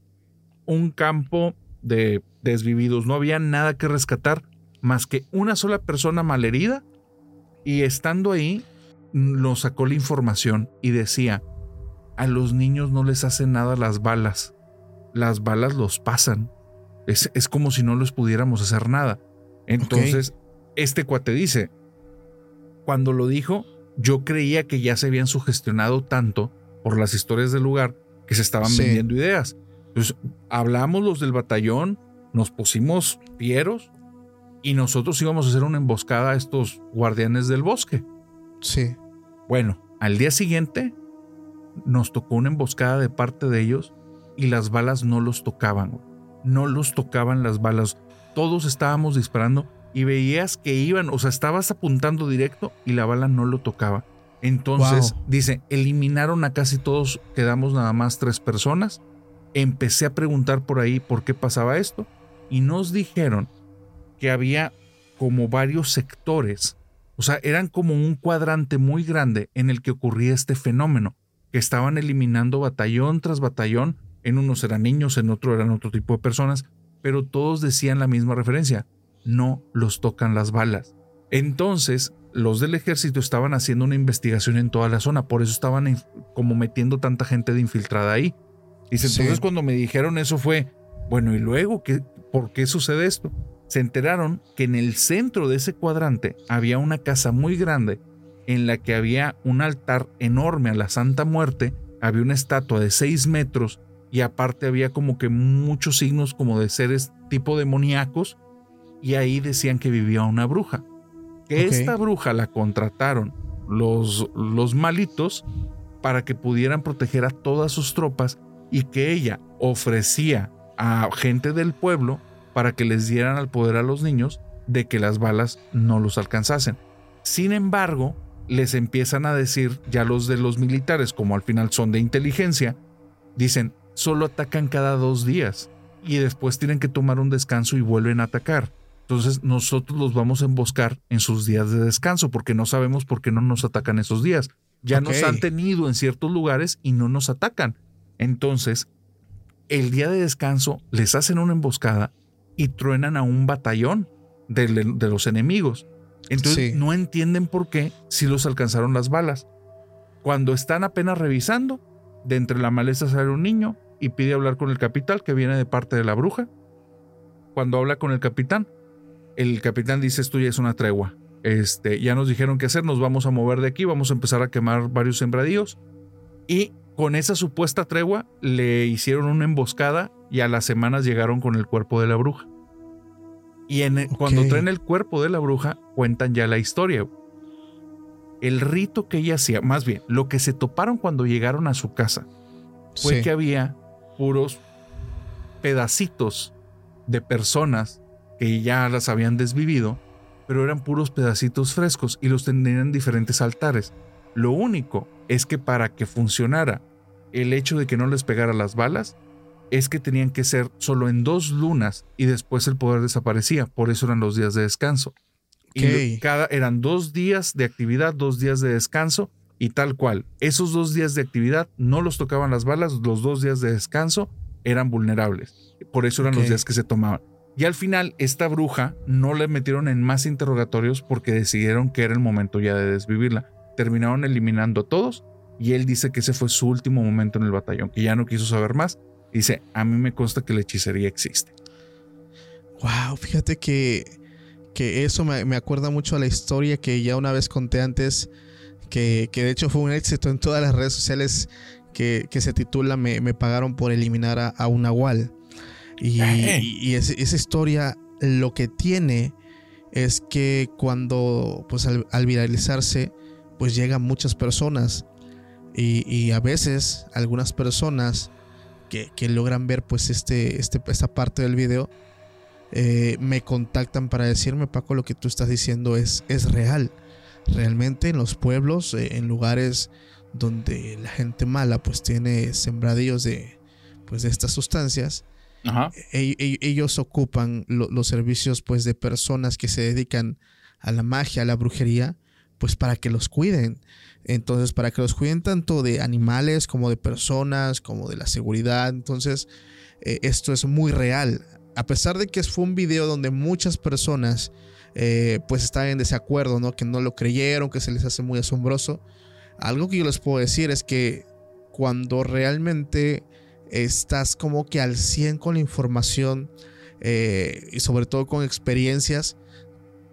Speaker 2: un campo de desvividos, no había nada que rescatar más que una sola persona malherida y estando ahí nos sacó la información y decía, a los niños no les hacen nada las balas, las balas los pasan, es, es como si no les pudiéramos hacer nada. Entonces, este cuate dice, cuando lo dijo, yo creía que ya se habían sugestionado tanto por las historias del lugar que se estaban
Speaker 1: Sí.
Speaker 2: vendiendo ideas. Entonces, hablamos los del batallón, nos pusimos fieros y nosotros íbamos a hacer una emboscada a estos guardianes del bosque.
Speaker 1: Sí.
Speaker 2: Bueno, al día siguiente nos tocó una emboscada de parte de ellos y las balas no los tocaban. No los tocaban las balas. Todos estábamos disparando y veías que iban, o sea, estabas apuntando directo y la bala no lo tocaba. Entonces,
Speaker 1: Wow.
Speaker 2: dice, eliminaron a casi todos, quedamos nada más tres personas. Empecé a preguntar por ahí por qué pasaba esto y nos dijeron que había como varios sectores, o sea, eran como un cuadrante muy grande en el que ocurría este fenómeno, que estaban eliminando batallón tras batallón, en unos eran niños, en otro eran otro tipo de personas, pero todos decían la misma referencia, no los tocan las balas. Entonces, los del ejército estaban haciendo una investigación en toda la zona, por eso estaban como metiendo tanta gente de infiltrada ahí. Dice,
Speaker 1: Sí.
Speaker 2: entonces cuando me dijeron eso fue, bueno, ¿y luego qué, por qué sucede esto? Se enteraron que en el centro de ese cuadrante había una casa muy grande en la que había un altar enorme a la Santa Muerte, había una estatua de 6 metros y aparte había como que muchos signos como de seres tipo demoníacos y ahí decían que vivía una bruja. Que esta bruja la contrataron los, los malitos para que pudieran proteger a todas sus tropas y que ella ofrecía a gente del pueblo para que les dieran al poder a los niños de que las balas no los alcanzasen. Sin embargo, les empiezan a decir ya los de los militares, como al final son de inteligencia, dicen, solo atacan cada dos días y después tienen que tomar un descanso y vuelven a atacar. Entonces nosotros los vamos a emboscar en sus días de descanso porque no sabemos por qué no nos atacan esos días. Ya nos han tenido en ciertos lugares y no nos atacan. Entonces, el día de descanso les hacen una emboscada y truenan a un batallón de, de los enemigos. Entonces
Speaker 1: Sí.
Speaker 2: no entienden por qué si los alcanzaron las balas. Cuando están apenas revisando, de entre la maleza sale un niño y pide hablar con el capitán que viene de parte de la bruja. Cuando habla con el capitán, el capitán dice esto ya es una tregua. Este, ya nos dijeron qué hacer, nos vamos a mover de aquí, vamos a empezar a quemar varios sembradíos. Y con esa supuesta tregua le hicieron una emboscada y a las semanas llegaron con el cuerpo de la bruja. Y en, cuando traen el cuerpo de la bruja, cuentan ya la historia. el rito que ella hacía, más bien, lo que se toparon cuando llegaron a su casa, fue
Speaker 1: Sí.
Speaker 2: que había puros pedacitos de personas que ya las habían desvivido, pero eran puros pedacitos frescos y los tenían en diferentes altares. Lo único es que para que funcionara el hecho de que no les pegara las balas, es que tenían que ser solo en dos lunas y después el poder desaparecía. Por eso eran los días de descanso. Y
Speaker 1: Ok.
Speaker 2: lo- cada, eran dos días de actividad, dos días de descanso y tal cual. Esos dos días de actividad no los tocaban las balas, los dos días de descanso eran vulnerables. Por eso eran los días que se tomaban. Y al final, esta bruja no le metieron en más interrogatorios porque decidieron que era el momento ya de desvivirla. Terminaron eliminando a todos y él dice que ese fue su último momento en el batallón, que ya no quiso saber más. Dice, a mí me consta que la hechicería existe.
Speaker 1: Wow, fíjate que, que eso me, me acuerda mucho a la historia que ya una vez conté antes, que, que de hecho fue un éxito en todas las redes sociales que, que se titula Me, me pagaron por eliminar a, a un nahual. Y,
Speaker 2: Eh.
Speaker 1: y esa historia lo que tiene es que cuando, pues al, al viralizarse, pues llegan muchas personas y, y a veces algunas personas que, que logran ver pues este, este, esta parte del video eh, me contactan para decirme, Paco, lo que tú estás diciendo es, es real. Realmente en los pueblos, eh, en lugares donde la gente mala pues tiene sembradillos de, pues, de estas sustancias,
Speaker 2: Ajá.
Speaker 1: e- e- ellos ocupan lo- los servicios pues de personas que se dedican a la magia, a la brujería, pues para que los cuiden. Entonces, para que los cuiden tanto de animales como de personas, como de la seguridad. Entonces, eh, esto es muy real. A pesar de que fue un video donde muchas personas eh, pues están en desacuerdo, ¿no? Que no lo creyeron, que se les hace muy asombroso. Algo que yo les puedo decir es que cuando realmente estás como que al 100 con la información eh, y sobre todo con experiencias,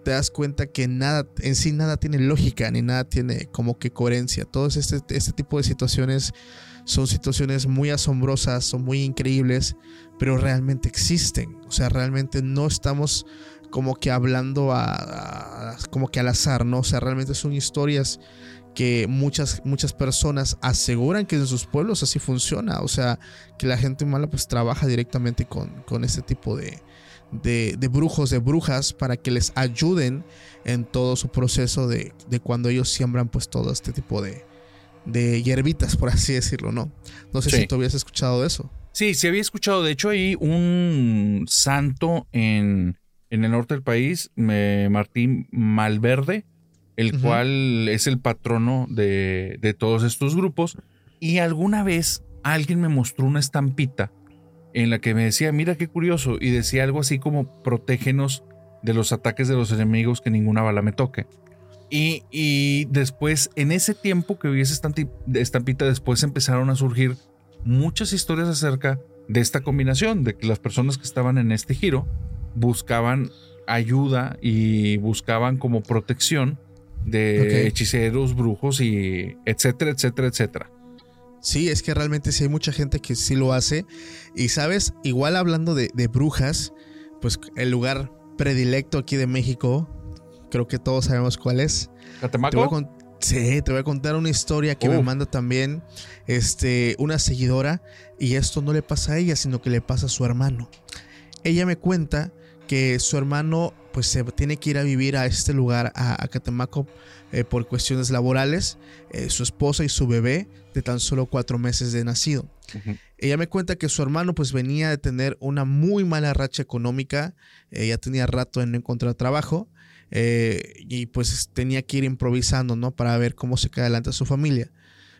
Speaker 1: te das cuenta que nada, en sí nada tiene lógica, ni nada tiene como que coherencia. Todos este, este tipo de situaciones son situaciones muy asombrosas, son muy increíbles, pero realmente existen. O sea, realmente no estamos como que hablando a, como que al azar, ¿no? O sea, realmente son historias que muchas, muchas personas aseguran que en sus pueblos así funciona. O sea, que la gente mala pues trabaja directamente con, con este tipo de, de, de brujos, de brujas, para que les ayuden en todo su proceso de, de cuando ellos siembran pues todo este tipo de, de hierbitas, por así decirlo, ¿no? No sé
Speaker 2: Sí.
Speaker 1: si tú habías escuchado de eso.
Speaker 2: Sí, sí había escuchado. De hecho, hay un santo en, en el norte del país, me- Martín Malverde, el cual es el patrono de, de todos estos grupos. Y alguna vez alguien me mostró una estampita en la que me decía, mira qué curioso, y decía algo así como, protégenos de los ataques de los enemigos, que ninguna bala me toque. Y, y después, en ese tiempo que vi esa estampita, después empezaron a surgir muchas historias acerca de esta combinación, de que las personas que estaban en este giro buscaban ayuda y buscaban como protección de hechiceros, brujos y etcétera, etcétera, etcétera.
Speaker 1: Sí, es que realmente sí hay mucha gente que sí lo hace. Y sabes, igual hablando de, de brujas, pues el lugar predilecto aquí de México, creo que todos sabemos cuál es. Te voy a
Speaker 2: ¿Catemaco?
Speaker 1: con- sí, te voy a contar una historia que me manda también este, una seguidora. Y esto no le pasa a ella, sino que le pasa a su hermano. Ella me cuenta que su hermano pues se tiene que ir a vivir a este lugar, a, a Catemaco, eh, por cuestiones laborales. Eh, su esposa y su bebé de tan solo cuatro meses de nacido. Ella me cuenta que su hermano pues venía de tener una muy mala racha económica, ya tenía rato en no encontrar trabajo eh, y pues tenía que ir improvisando, ¿no? Para ver cómo se queda adelante a su familia.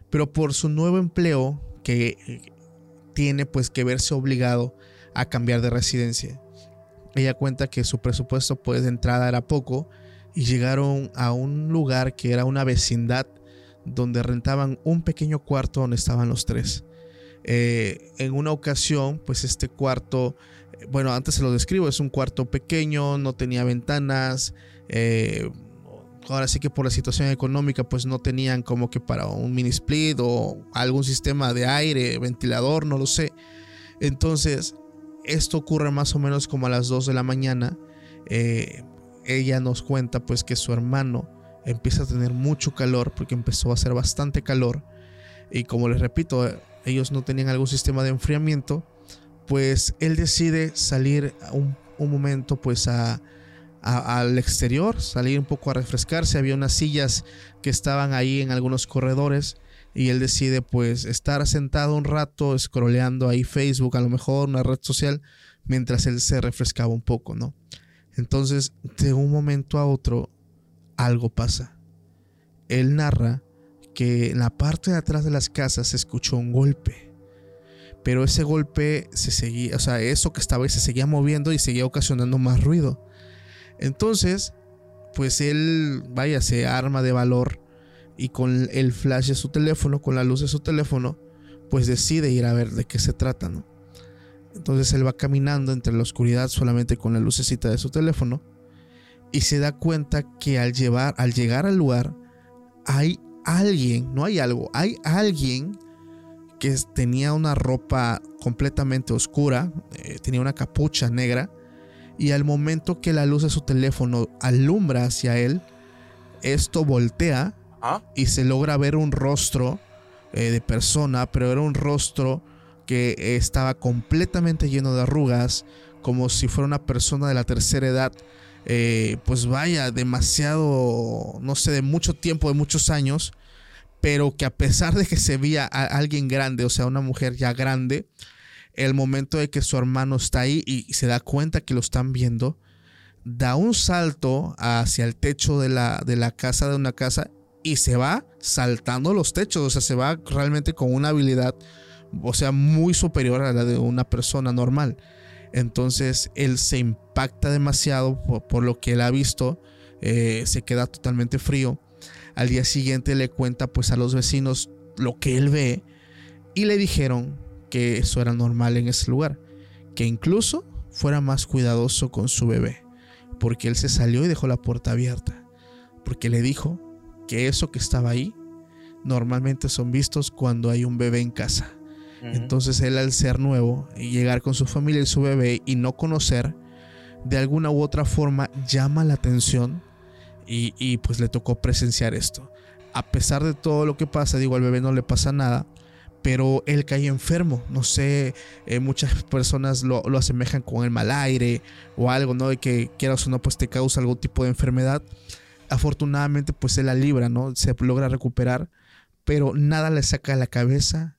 Speaker 1: Pero por su nuevo empleo que eh, tiene pues que verse obligado a cambiar de residencia. Ella cuenta que su presupuesto pues de entrada era poco y llegaron a un lugar que era una vecindad donde rentaban un pequeño cuarto donde estaban los tres. Eh, en una ocasión, pues este cuarto, bueno, antes se lo describo, es un cuarto pequeño, no tenía ventanas, eh, ahora sí que por la situación económica, pues no tenían como que para un mini split o algún sistema de aire, ventilador, no lo sé. Entonces, esto ocurre más o menos como a las 2 de la mañana. Eh, ella nos cuenta pues que su hermano empieza a tener mucho calor porque empezó a hacer bastante calor y como les repito, ellos no tenían algún sistema de enfriamiento, pues él decide salir un, un momento pues a, al exterior, salir un poco a refrescarse, había unas sillas que estaban ahí en algunos corredores y él decide pues estar sentado un rato scrolleando ahí Facebook, a lo mejor una red social, mientras él se refrescaba un poco, ¿no? Entonces, de un momento a otro, algo pasa. Él narra que en la parte de atrás de las casas se escuchó un golpe. Pero ese golpe se seguía, o sea, eso que estaba ahí se seguía moviendo y seguía ocasionando más ruido. Entonces, pues él, vaya, se arma de valor y con el flash de su teléfono, con la luz de su teléfono, pues decide ir a ver de qué se trata, ¿no? Entonces él va caminando entre la oscuridad solamente con la lucecita de su teléfono y se da cuenta que al, llevar, al llegar al lugar hay alguien, no hay algo, hay alguien que tenía una ropa completamente oscura, eh, tenía una capucha negra y al momento que la luz de su teléfono alumbra hacia él, esto voltea
Speaker 2: ¿Ah?
Speaker 1: y se logra ver un rostro eh, de persona, pero era un rostro que estaba completamente lleno de arrugas, como si fuera una persona de la tercera edad, eh, pues vaya, demasiado, no sé, de mucho tiempo, de muchos años, pero que a pesar de que se veía a alguien grande, o sea, una mujer ya grande, el momento de que su hermano está ahí y se da cuenta que lo están viendo, da un salto hacia el techo de la, de la casa de una casa y se va saltando los techos, o sea, se va realmente con una habilidad, o sea, muy superior a la de una persona normal. Entonces él se impacta demasiado por, lo que él ha visto, eh, se queda totalmente frío. Al día siguiente le cuenta pues a los vecinos lo que él ve y le dijeron que eso era normal en ese lugar, que incluso fuera más cuidadoso con su bebé, porque él se salió y dejó la puerta abierta, porque le dijo que eso que estaba ahí normalmente son vistos cuando hay un bebé en casa. Entonces él al ser nuevo y llegar con su familia y su bebé y no conocer, de alguna u otra forma llama la atención y, y, pues le tocó presenciar esto. A pesar de todo lo que pasa, digo, al bebé no le pasa nada, pero él cae enfermo. No sé, eh, muchas personas lo, lo, asemejan con el mal aire o algo, ¿no? De que quieras o no, pues te causa algún tipo de enfermedad. Afortunadamente, pues él la libra, ¿no? Se logra recuperar, pero nada le saca de la cabeza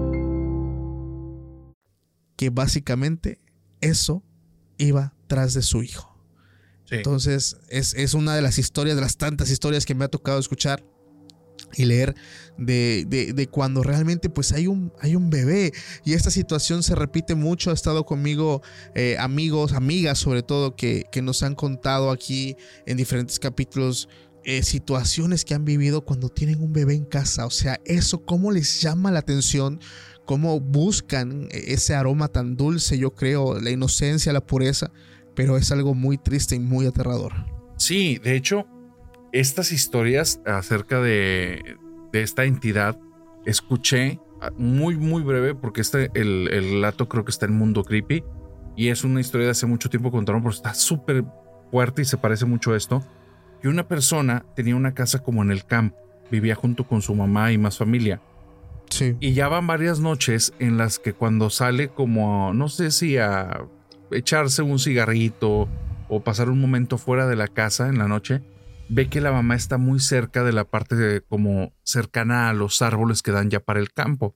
Speaker 1: Que básicamente eso iba tras de su hijo. Sí. Entonces, es, es, una de las historias, de las tantas historias que me ha tocado escuchar y leer de, de, de, cuando realmente pues hay un, hay un bebé y esta situación se repite mucho, ha estado conmigo eh, amigos, amigas sobre todo que, que, nos han contado aquí en diferentes capítulos eh, situaciones que han vivido cuando tienen un bebé en casa, o sea, eso cómo les llama la atención, cómo buscan ese aroma tan dulce, yo creo, la inocencia, la pureza, pero es algo muy triste y muy aterrador.
Speaker 2: Sí, de hecho, estas historias acerca de, esta entidad escuché muy, muy breve, porque este, el, el relato creo que está en Mundo Creepy y es una historia de hace mucho tiempo contaron, pero está súper fuerte y se parece mucho a esto. Que una persona tenía una casa como en el campo, vivía junto con su mamá y más familia.
Speaker 1: Sí.
Speaker 2: Y ya van varias noches en las que cuando sale como, no sé si a echarse un cigarrito o pasar un momento fuera de la casa en la noche, ve que la mamá está muy cerca de la parte de, como cercana a los árboles que dan ya para el campo.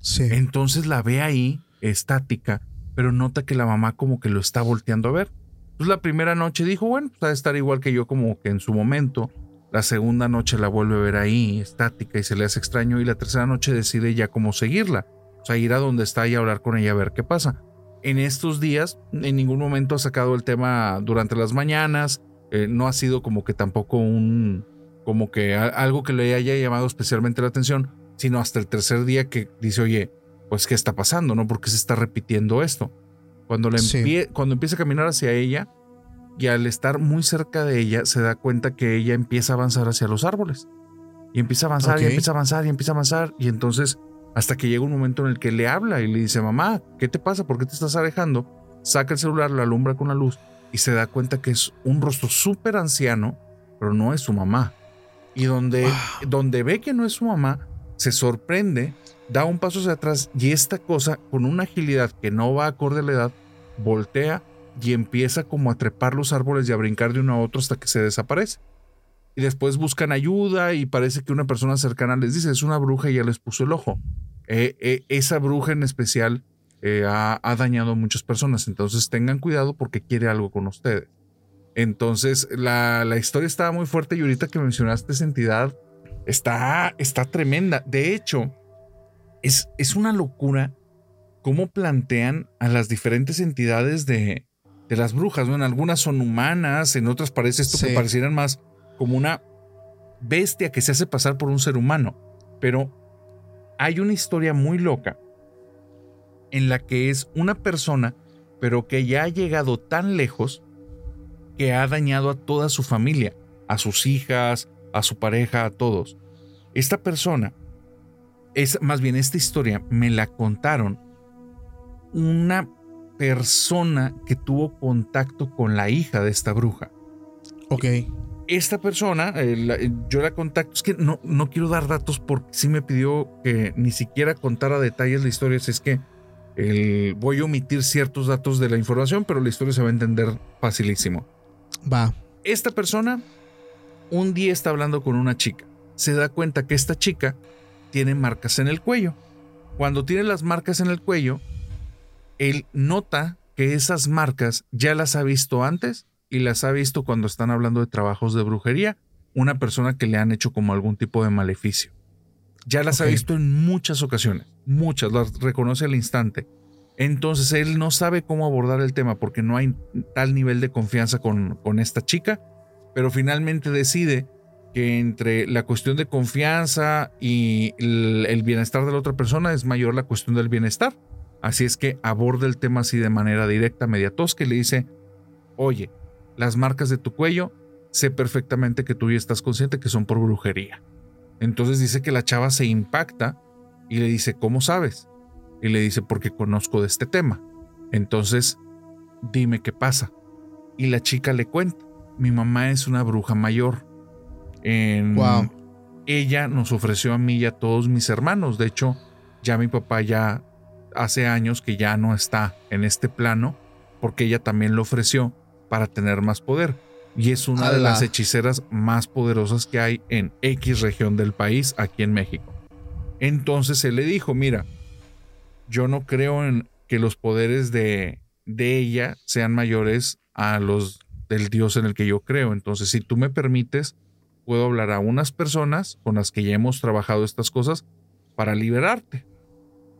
Speaker 1: Sí.
Speaker 2: Entonces la ve ahí, estática, pero nota que la mamá como que lo está volteando a ver. Entonces la primera noche dijo, bueno, pues va a estar igual que yo como que en su momento. La segunda noche la vuelve a ver ahí, estática, y se le hace extraño. Y la tercera noche decide ya cómo seguirla. O sea, ir a donde está y hablar con ella a ver qué pasa. En estos días, en ningún momento ha sacado el tema durante las mañanas. eh, no ha sido como que tampoco un, como que a- algo que le haya llamado especialmente la atención, sino hasta el tercer día que dice, oye, pues qué está pasando, ¿no? ¿Por qué se está repitiendo esto? Cuando, le
Speaker 1: Sí.
Speaker 2: cuando empieza a caminar hacia ella y al estar muy cerca de ella, se da cuenta que ella empieza a avanzar hacia los árboles. Y empieza a avanzar, y empieza a avanzar, y empieza a avanzar. Y entonces, hasta que llega un momento en el que le habla y le dice, mamá, ¿qué te pasa? ¿Por qué te estás alejando? Saca el celular, lo alumbra con la luz y se da cuenta que es un rostro súper anciano, pero no es su mamá. Y donde, donde ve que no es su mamá, se sorprende, da un paso hacia atrás y esta cosa, con una agilidad que no va acorde a la edad, voltea y empieza como a trepar los árboles y a brincar de uno a otro hasta que se desaparece. Y después buscan ayuda y parece que una persona cercana les dice, es una bruja y ya les puso el ojo. Eh, eh, esa bruja en especial eh, ha, ha dañado a muchas personas, entonces tengan cuidado porque quiere algo con ustedes. Entonces la, la historia estaba muy fuerte y ahorita que mencionaste esa entidad, está, está tremenda. De hecho, es, es una locura cómo plantean a las diferentes entidades de, de las brujas. ¿no? En algunas son humanas, en otras parece esto que parecieran más como una bestia que se hace pasar por un ser humano. Pero hay una historia muy loca en la que es una persona, pero que ya ha llegado tan lejos que ha dañado a toda su familia, a sus hijas, a su pareja, a todos. Esta persona, es más bien esta historia, me la contaron una persona que tuvo contacto con la hija de esta bruja.
Speaker 1: Ok.
Speaker 2: Esta persona, eh, la- eh, yo la contacto, es que no, no quiero dar datos porque sí me pidió que ni siquiera contara detalles la historia, es que el- voy a omitir ciertos datos de la información, pero la historia se va a entender facilísimo.
Speaker 1: Va.
Speaker 2: Esta persona un día está hablando con una chica. Se da cuenta que esta chica tiene marcas en el cuello. Cuando tiene las marcas en el cuello, él nota que esas marcas ya las ha visto antes y las ha visto cuando están hablando de trabajos de brujería, una persona que le han hecho como algún tipo de maleficio. Ya las ha visto en muchas ocasiones, muchas, las reconoce al instante. Entonces él no sabe cómo abordar el tema porque no hay tal nivel de confianza con, con esta chica, pero finalmente decide que entre la cuestión de confianza y el, el bienestar de la otra persona es mayor la cuestión del bienestar. Así es que aborda el tema así de manera directa, media tosca y le dice, oye, las marcas de tu cuello, sé perfectamente que tú ya estás consciente que son por brujería. Entonces dice que la chava se impacta y le dice, ¿cómo sabes? Y le dice, porque conozco de este tema. Entonces, dime qué pasa. Y la chica le cuenta, mi mamá es una bruja mayor. En-
Speaker 1: Wow.
Speaker 2: Ella nos ofreció a mí y a todos mis hermanos. De hecho, ya mi papá ya hace años que ya no está en este plano porque ella también lo ofreció para tener más poder. Y es una de las hechiceras más poderosas que hay en X región del país, aquí en México. Entonces él le dijo, mira, yo no creo en que los poderes de, de ella sean mayores a los del Dios en el que yo creo. Entonces, si tú me permites, puedo hablar a unas personas con las que ya hemos trabajado estas cosas para liberarte.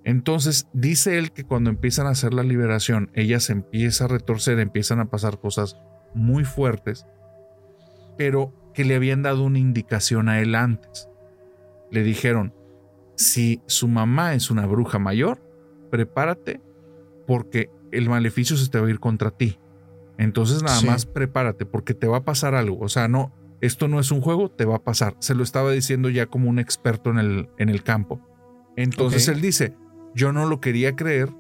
Speaker 2: Entonces, dice él que cuando empiezan a hacer la liberación, ella se empieza a retorcer, empiezan a pasar cosas muy fuertes, pero que le habían dado una indicación a él antes. Le dijeron, si su mamá es una bruja mayor, prepárate porque el maleficio se te va a ir contra ti. Entonces nada
Speaker 1: Sí.
Speaker 2: más prepárate porque te va a pasar algo. O sea, no, esto no es un juego, te va a pasar. Se lo estaba diciendo ya como un experto en el, en el campo. Entonces él dice, yo no lo quería creer,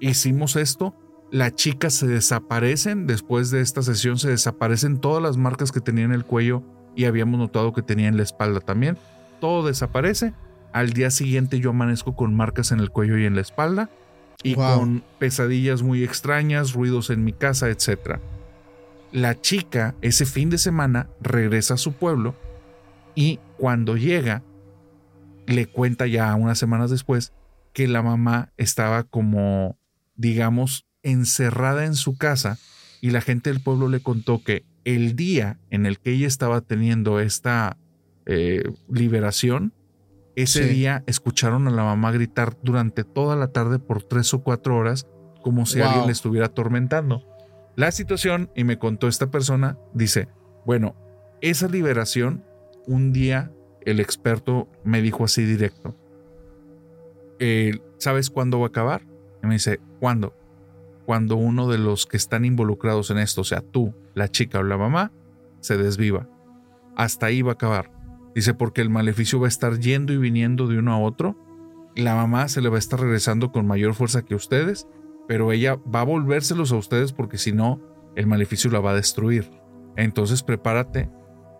Speaker 2: hicimos esto, la chica se desaparecen, después de esta sesión se desaparecen todas las marcas que tenía en el cuello y habíamos notado que tenía en la espalda también. Todo desaparece. Al día siguiente yo amanezco con marcas en el cuello y en la espalda y
Speaker 1: Wow.
Speaker 2: con pesadillas muy extrañas, ruidos en mi casa, etc. La chica ese fin de semana regresa a su pueblo y cuando llega le cuenta ya unas semanas después que la mamá estaba como, digamos, encerrada en su casa y la gente del pueblo le contó que el día en el que ella estaba teniendo esta eh, liberación, ese
Speaker 1: Sí.
Speaker 2: día escucharon a la mamá gritar durante toda la tarde por tres o cuatro horas como si
Speaker 1: Wow.
Speaker 2: alguien le estuviera atormentando. La situación, y me contó esta persona, dice, bueno, esa liberación, un día el experto me dijo así directo, eh, ¿sabes cuándo va a acabar? Y me dice, ¿cuándo? Cuando uno de los que están involucrados en esto, o sea, tú, la chica o la mamá, se desviva. Hasta ahí va a acabar. Dice, porque el maleficio va a estar yendo y viniendo de uno a otro. La mamá se le va a estar regresando con mayor fuerza que ustedes, pero ella va a volvérselos a ustedes porque si no, el maleficio la va a destruir. Entonces prepárate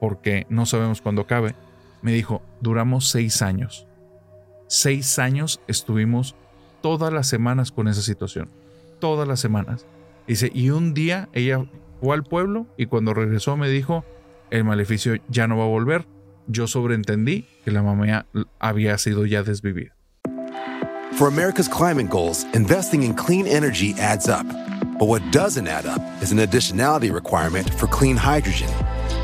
Speaker 2: porque no sabemos cuándo acabe. Me dijo, duramos seis años. Seis años estuvimos todas las semanas con esa situación. Todas las semanas. Dice, y un día ella fue al pueblo y cuando regresó me dijo, el maleficio ya no va a volver. Yo sobreentendí que la mamá había sido ya desvivida.
Speaker 3: For America's climate goals, investing in clean energy adds up. But what doesn't add up is an additionality requirement for clean hydrogen.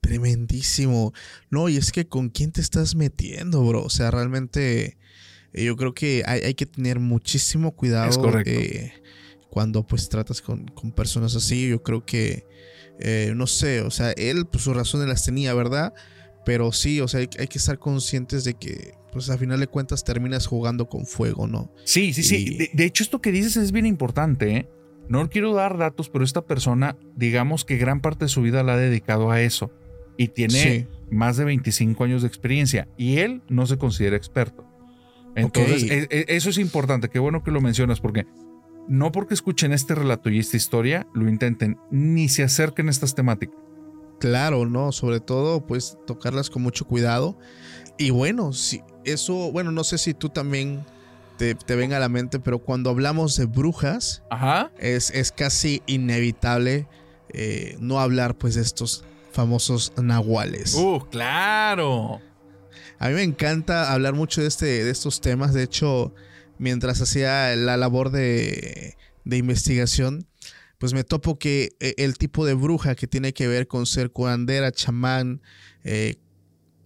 Speaker 1: tremendísimo. No, y es que con quién te estás metiendo, bro. O sea, realmente eh, yo creo que hay, hay que tener muchísimo cuidado.
Speaker 2: Es correcto.
Speaker 1: eh, cuando pues tratas con, con personas así. Yo creo que, eh, no sé, o sea, él pues sus razones las tenía, ¿verdad? Pero sí, o sea, hay, hay que estar conscientes de que pues a final de cuentas terminas jugando con fuego, ¿no?
Speaker 2: Sí, sí, sí. De, de hecho, esto que dices es bien importante. ¿eh? No quiero dar datos, pero esta persona, digamos que gran parte de su vida la ha dedicado a eso. Y tiene
Speaker 1: Sí.
Speaker 2: más de 25 años de experiencia. Y él no se considera experto. Entonces, e- e- eso es importante. Qué bueno que lo mencionas, porque no porque escuchen este relato y esta historia lo intenten, ni se acerquen a estas temáticas.
Speaker 1: Claro, no, sobre todo pues tocarlas con mucho cuidado. Y bueno, si eso, bueno, no sé si tú también te, te venga a la mente, pero cuando hablamos de brujas,
Speaker 2: Ajá.
Speaker 1: es, es casi inevitable eh, no hablar pues de estos famosos nahuales.
Speaker 2: Uh, claro.
Speaker 1: A mí me encanta hablar mucho de, este, de estos temas. De hecho, mientras hacía la labor de, de investigación, pues me topo que eh, el tipo de bruja que tiene que ver con ser curandera, chamán, eh,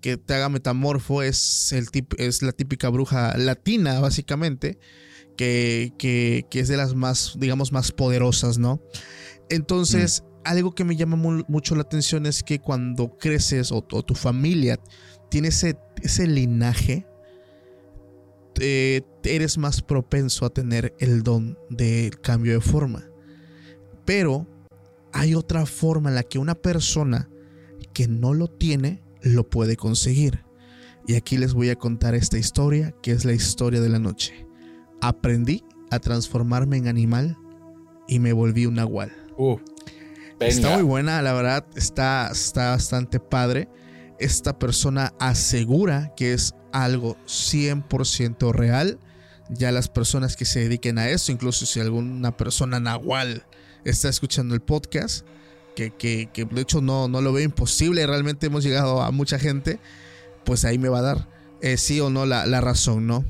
Speaker 1: que te haga metamorfo, es, el tip- es la típica bruja latina, básicamente, que, que- que es de las más, digamos, más poderosas, ¿no? Entonces, algo que me llama mu- mucho la atención es que cuando creces o, tu familia tiene ese, linaje, eres más propenso a tener el don del cambio de forma. Pero hay otra forma en la que una persona que no lo tiene lo puede conseguir. Y aquí les voy a contar esta historia, que es la historia de la noche. Aprendí a transformarme en animal y me volví un nahual.
Speaker 2: Uh,
Speaker 1: Está muy buena, la verdad, está, está bastante padre. Esta persona asegura que es algo 100% real. Ya las personas que se dediquen a eso, incluso si alguna persona nahual está escuchando el podcast, que, que- que de hecho no, no lo veo imposible, realmente hemos llegado a mucha gente, pues ahí me va a dar eh, sí o no la, la razón, ¿no?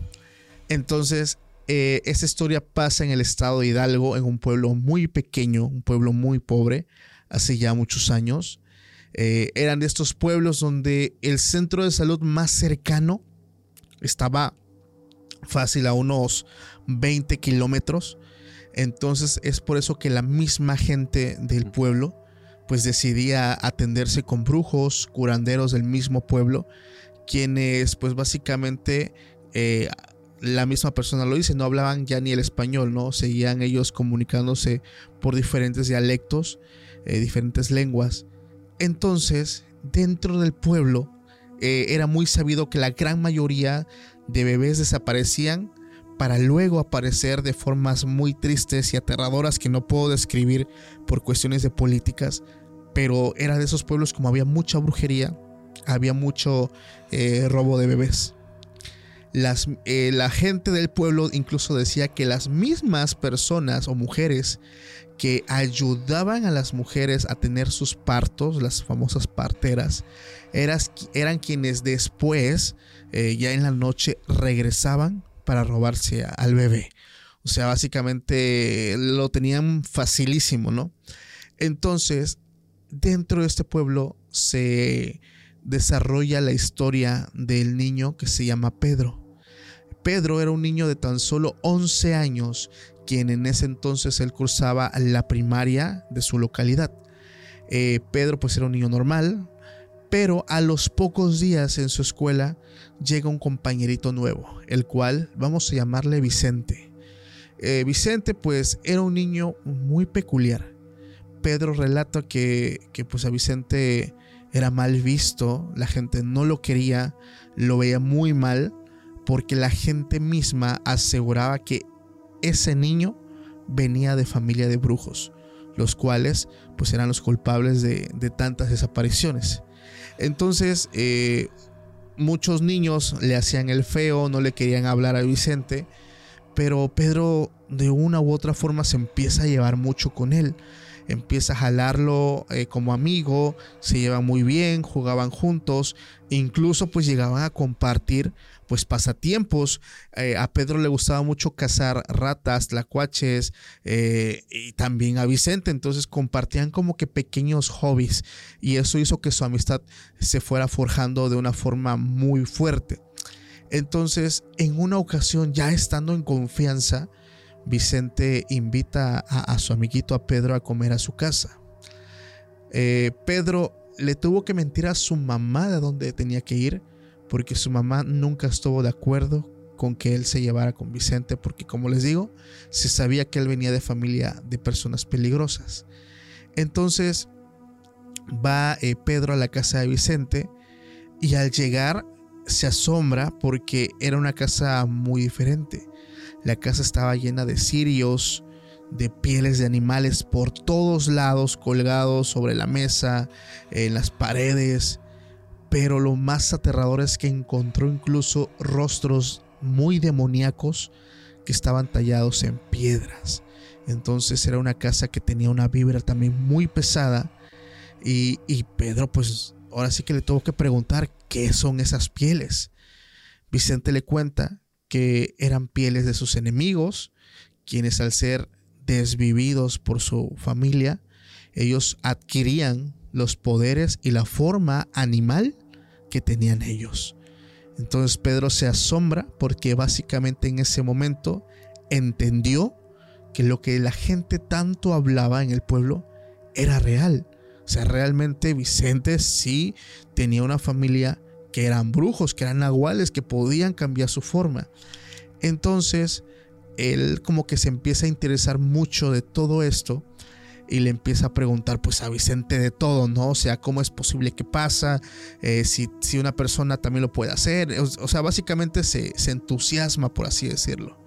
Speaker 1: Entonces, eh, esta historia pasa en el estado de Hidalgo, en un pueblo muy pequeño, un pueblo muy pobre, hace ya muchos años. Eh, eran de estos pueblos donde el centro de salud más cercano estaba fácil a unos 20 kilómetros. Entonces es por eso que la misma gente del pueblo pues decidía atenderse con brujos, curanderos del mismo pueblo, quienes pues básicamente eh, la misma persona lo dice, no hablaban ya ni el español, ¿no? Seguían ellos comunicándose por diferentes dialectos, eh, diferentes lenguas. Entonces, dentro del pueblo eh, era muy sabido que la gran mayoría de bebés desaparecían para luego aparecer de formas muy tristes y aterradoras que no puedo describir por cuestiones de políticas, pero era de esos pueblos como había mucha brujería, había mucho eh, robo de bebés. Las, eh, la gente del pueblo incluso decía que las mismas personas o mujeres que ayudaban a las mujeres a tener sus partos, las famosas parteras, eran quienes después, eh, ya en la noche, regresaban para robarse al bebé. O sea, básicamente lo tenían facilísimo, ¿no? Entonces, dentro de este pueblo se desarrolla la historia del niño que se llama Pedro. Pedro era un niño de tan solo 11 años, quien en ese entonces él cursaba la primaria de su localidad. Eh, Pedro pues era un niño normal, pero a los pocos días en su escuela llega un compañerito nuevo, el cual vamos a llamarle Vicente. Eh, Vicente pues era un niño muy peculiar. Pedro relata que, que pues a Vicente era mal visto, la gente no lo quería, lo veía muy mal, porque la gente misma aseguraba que ese niño venía de familia de brujos, los cuales pues eran los culpables de, tantas desapariciones. Entonces, eh, muchos niños le hacían el feo, no le querían hablar a Vicente, pero Pedro de una u otra forma se empieza a llevar mucho con él empieza a jalarlo eh, como amigo, se llevan muy bien, jugaban juntos, incluso pues llegaban a compartir pues pasatiempos. Eh, a Pedro le gustaba mucho cazar ratas, tlacuaches eh, y también a Vicente, entonces compartían como que pequeños hobbies y eso hizo que su amistad se fuera forjando de una forma muy fuerte. Entonces, en una ocasión, ya estando en confianza, Vicente invita a, su amiguito a Pedro a comer a su casa. Eh, Pedro le tuvo que mentir a su mamá de dónde tenía que ir porque su mamá nunca estuvo de acuerdo con que él se llevara con Vicente porque como les digo, se sabía que él venía de familia de personas peligrosas. Entonces va eh, Pedro a la casa de Vicente y al llegar se asombra porque era una casa muy diferente. La casa estaba llena de cirios, de pieles de animales por todos lados, colgados sobre la mesa, en las paredes. Pero lo más aterrador es que encontró incluso rostros muy demoníacos que estaban tallados en piedras. Entonces era una casa que tenía una vibra también muy pesada. Y, y Pedro, pues ahora sí que le tuvo que preguntar qué son esas pieles. Vicente le cuenta que eran pieles de sus enemigos, quienes al ser desvividos por su familia, ellos adquirían los poderes y la forma animal que tenían ellos. Entonces Pedro se asombra porque básicamente en ese momento entendió que lo que la gente tanto hablaba en el pueblo era real. O sea, realmente Vicente sí tenía una familia que eran brujos, que eran nahuales, que podían cambiar su forma. Entonces, él como que se empieza a interesar mucho de todo esto y le empieza a preguntar pues a Vicente de todo, ¿no? O sea, ¿cómo es posible que pasa? Eh, si, si, una persona también lo puede hacer. O, sea, básicamente se, entusiasma, por así decirlo.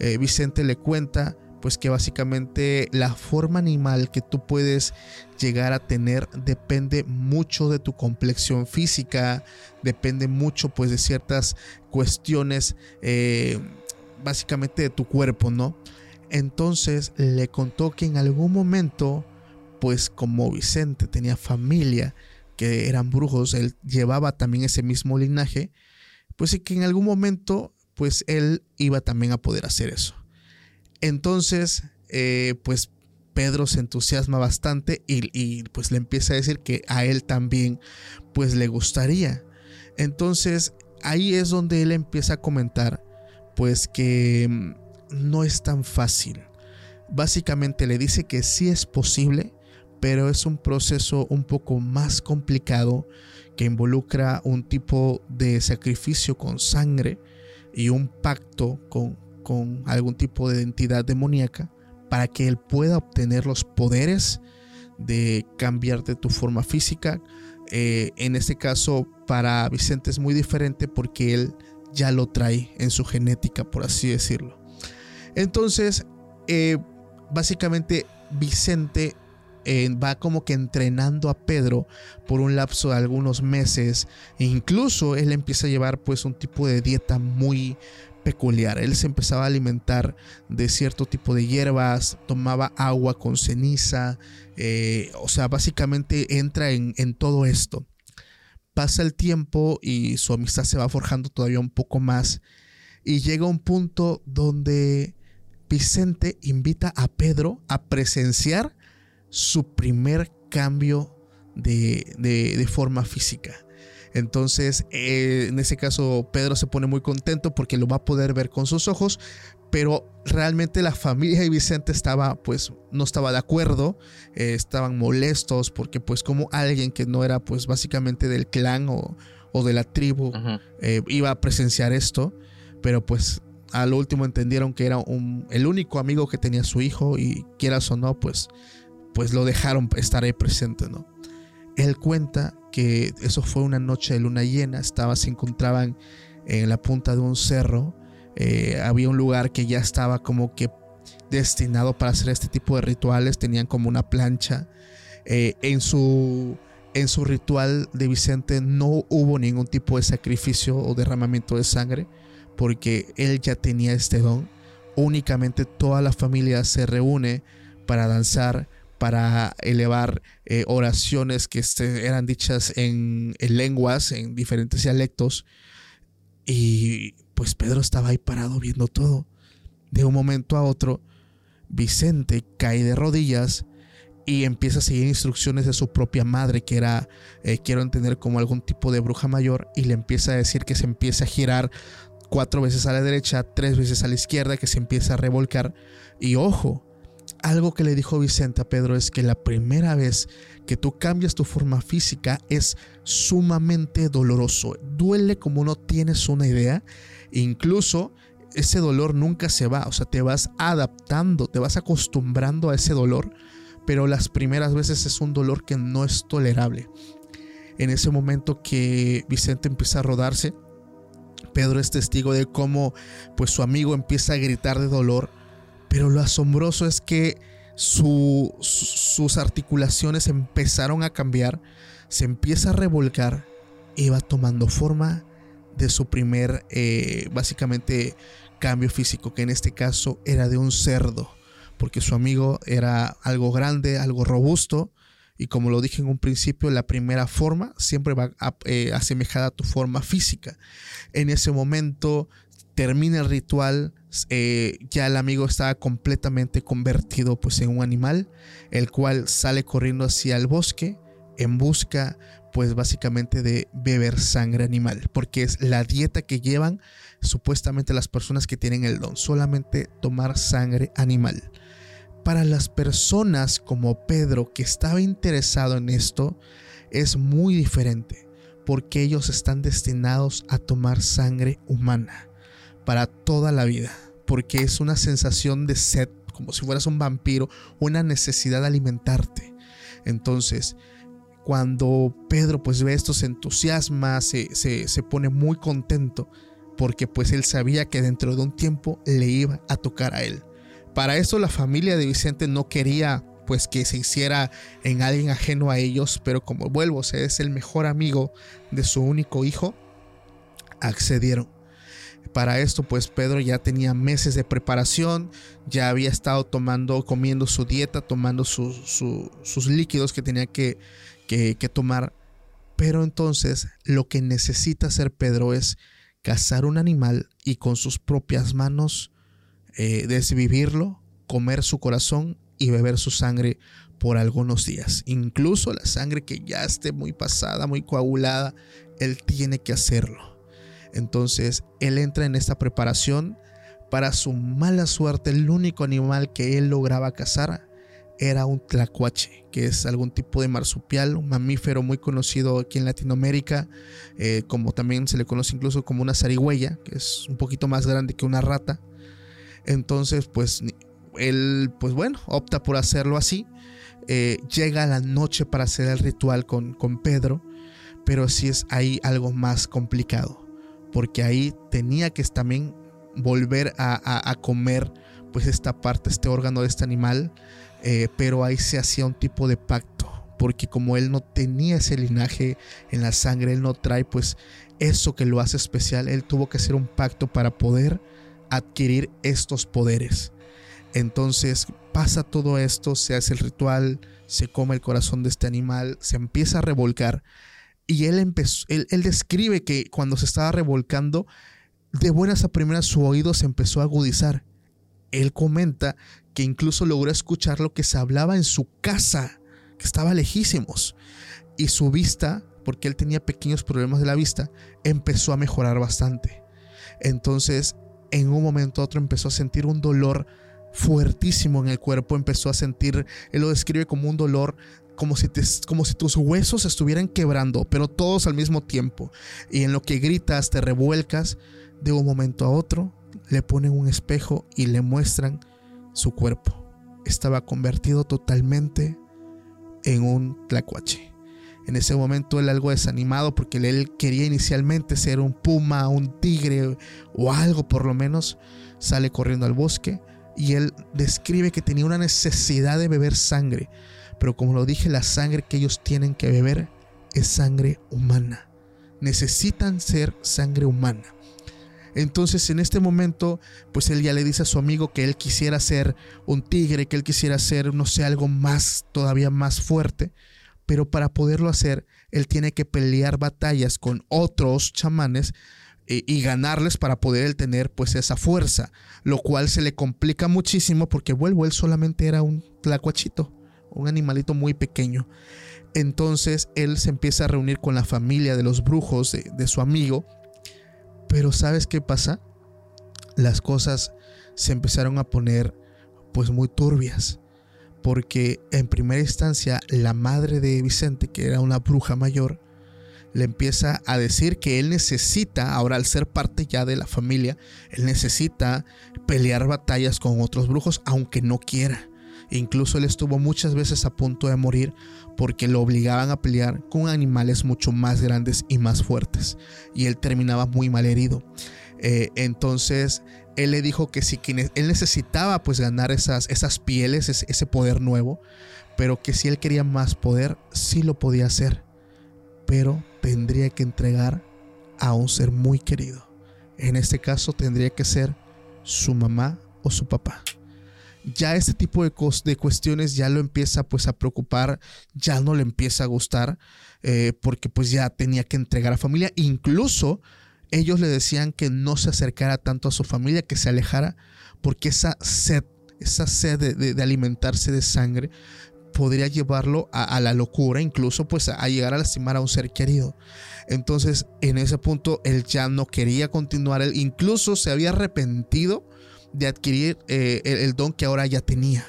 Speaker 1: Eh, Vicente le cuenta pues que básicamente la forma animal que tú puedes llegar a tener depende mucho de tu complexión física, depende mucho pues de ciertas cuestiones eh, básicamente de tu cuerpo, ¿no? Entonces le contó que en algún momento, pues como Vicente tenía familia que eran brujos, él llevaba también ese mismo linaje, pues y que en algún momento, pues él iba también a poder hacer eso. Entonces, eh, pues Pedro se entusiasma bastante y, pues le empieza a decir que a él también pues le gustaría. Entonces ahí es donde él empieza a comentar, pues que mm, no es tan fácil. Básicamente le dice que sí es posible, pero es un proceso un poco más complicado que involucra un tipo de sacrificio con sangre y un pacto con, con algún tipo de entidad demoníaca para que él pueda obtener los poderes de cambiarte tu forma física. Eh, en este caso, para Vicente es muy diferente porque él ya lo trae en su genética, por así decirlo. Entonces, eh, básicamente Vicente eh, va como que entrenando a Pedro por un lapso de algunos meses e incluso él empieza a llevar pues un tipo de dieta muy peculiar. Él se empezaba a alimentar de cierto tipo de hierbas, tomaba agua con ceniza, eh, o sea, básicamente entra en, en todo esto. Pasa el tiempo y su amistad se va forjando todavía un poco más y llega un punto donde Vicente invita a Pedro a presenciar su primer cambio de, de, forma física. Entonces, eh, en ese caso, Pedro se pone muy contento porque lo va a poder ver con sus ojos, pero realmente la familia de Vicente estaba, pues, no estaba de acuerdo, eh, estaban molestos porque, pues, como alguien que no era, pues, básicamente del clan o, o de la tribu eh, iba a presenciar esto, pero pues al último entendieron que era un, el único amigo que tenía su hijo y quieras o no, pues pues lo dejaron estar ahí presente, ¿no? Él cuenta que eso fue una noche de luna llena, estaba, se encontraban en la punta de un cerro, eh, había un lugar que ya estaba como que destinado para hacer este tipo de rituales, tenían como una plancha. Eh, en, su, en su ritual de Vicente no hubo ningún tipo de sacrificio o derramamiento de sangre, porque él ya tenía este don. Únicamente toda la familia se reúne para danzar, para elevar eh, oraciones que este, eran dichas en, lenguas, en diferentes dialectos. Y pues Pedro estaba ahí parado viendo todo. De un momento a otro, Vicente cae de rodillas y empieza a seguir instrucciones de su propia madre, que era, eh, quiero entender, como algún tipo de bruja mayor, y le empieza a decir que se empiece a girar cuatro veces a la derecha, tres veces a la izquierda, que se empieza a revolcar. Y ojo, algo que le dijo Vicente a Pedro es que la primera vez que tú cambias tu forma física es sumamente doloroso. Duele como no tienes una idea. Incluso ese dolor nunca se va. O sea, te vas adaptando, te vas acostumbrando a ese dolor. Pero las primeras veces es un dolor que no es tolerable. En ese momento que Vicente empieza a rodarse, Pedro es testigo de cómo pues su amigo empieza a gritar de dolor pero lo asombroso es que sus articulaciones empezaron a cambiar, se empieza a revolcar y va tomando forma de su primer, eh, básicamente, cambio físico, que en este caso era de un cerdo, porque su amigo era algo grande, algo robusto, y como lo dije en un principio, la primera forma siempre va eh, asemejada a tu forma física. En ese momento termina el ritual, eh, ya el amigo estaba completamente convertido pues en un animal, el cual sale corriendo hacia el bosque en busca pues básicamente de beber sangre animal, porque es la dieta que llevan supuestamente las personas que tienen el don, solamente tomar sangre animal. Para las personas como Pedro que estaba interesado en esto, es muy diferente, porque ellos están destinados a tomar sangre humana para toda la vida, porque es una sensación de sed, como si fueras un vampiro, una necesidad de alimentarte. Entonces, cuando Pedro pues ve esto, se entusiasma, se, se, pone muy contento, porque pues él sabía que dentro de un tiempo le iba a tocar a él. Para eso la familia de Vicente no quería pues que se hiciera en alguien ajeno a ellos, pero como vuelvo, es el mejor amigo de su único hijo, accedieron. Para esto, pues Pedro ya tenía meses de preparación, ya había estado tomando, comiendo su dieta, tomando sus líquidos que tenía que, que, tomar. Pero entonces lo que necesita hacer Pedro es cazar un animal y con sus propias manos eh, desvivirlo, comer su corazón y beber su sangre por algunos días. Incluso la sangre que ya esté muy pasada, muy coagulada, él tiene que hacerlo. Entonces él entra en esta preparación. Para su mala suerte, el único animal que él lograba cazar era un tlacuache, que es algún tipo de marsupial, un mamífero muy conocido aquí en Latinoamérica, eh, como también se le conoce incluso como una zarigüeya, que es un poquito más grande que una rata. Entonces, pues él, pues bueno, opta por hacerlo así. Eh, llega a la noche para hacer el ritual con, con Pedro, pero sí es ahí algo más complicado, porque ahí tenía que también volver a, a comer pues esta parte, este órgano de este animal eh, pero ahí se hacía un tipo de pacto, porque como él no tenía ese linaje en la sangre, él no trae pues eso que lo hace especial, él tuvo que hacer un pacto para poder adquirir estos poderes. Entonces pasa todo esto, se hace el ritual, se come el corazón de este animal, se empieza a revolcar y él, describe que cuando se estaba revolcando, de buenas a primeras su oído se empezó a agudizar. Él comenta que incluso logró escuchar lo que se hablaba en su casa, que estaba lejísimos. Y su vista, porque él tenía pequeños problemas de la vista, empezó a mejorar bastante. Entonces, en un momento a otro empezó a sentir un dolor fuertísimo en el cuerpo, empezó a sentir, él lo describe como un dolor como si, tus huesos estuvieran quebrando, pero todos al mismo tiempo. Y en lo que gritas, te revuelcas, de un momento a otro, le ponen un espejo y le muestran su cuerpo estaba convertido totalmente en un tlacuache. En ese momento él algo desanimado porque él quería inicialmente ser un puma, un tigre o algo por lo menos, sale corriendo al bosque y él describe que tenía una necesidad de beber sangre, pero como lo dije, la sangre que ellos tienen que beber es sangre humana. Necesitan ser sangre humana. Entonces en este momento, pues él ya le dice a su amigo que él quisiera ser un tigre, que él quisiera ser, no sé, algo más, todavía más fuerte. Pero para poderlo hacer, él tiene que pelear batallas con otros chamanes eh, y, ganarles para poder él tener pues esa fuerza, lo cual se le complica muchísimo porque vuelvo, él solamente era un tlacuachito, un animalito muy pequeño. Entonces él se empieza a reunir con la familia de los brujos de su amigo pero ¿sabes qué pasa? Las cosas se empezaron a poner pues muy turbias. Porque en primera instancia la madre de Vicente, que era una bruja mayor, le empieza a decir que él necesita, ahora al ser parte ya de la familia, él necesita pelear batallas con otros brujos, aunque no quiera. Incluso él estuvo muchas veces a punto de morir porque lo obligaban a pelear con animales mucho más grandes y más fuertes. Y él terminaba muy mal herido. Eh, entonces él le dijo que si él necesitaba pues ganar esas, esas pieles, ese, ese poder nuevo, pero que si él quería más poder, sí lo podía hacer. Pero tendría que entregar a un ser muy querido. En este caso tendría que ser su mamá o su papá ya este tipo de, de cuestiones ya lo empieza pues a preocupar, ya no le empieza a gustar, eh, porque pues ya tenía que entregar a familia. Incluso ellos le decían que no se acercara tanto a su familia, que se alejara, porque esa sed, esa sed de, alimentarse de sangre podría llevarlo a, la locura, incluso pues a, llegar a lastimar a un ser querido. Entonces en ese punto él ya no quería continuar, él incluso se había arrepentido de adquirir eh, el, don que ahora ya tenía.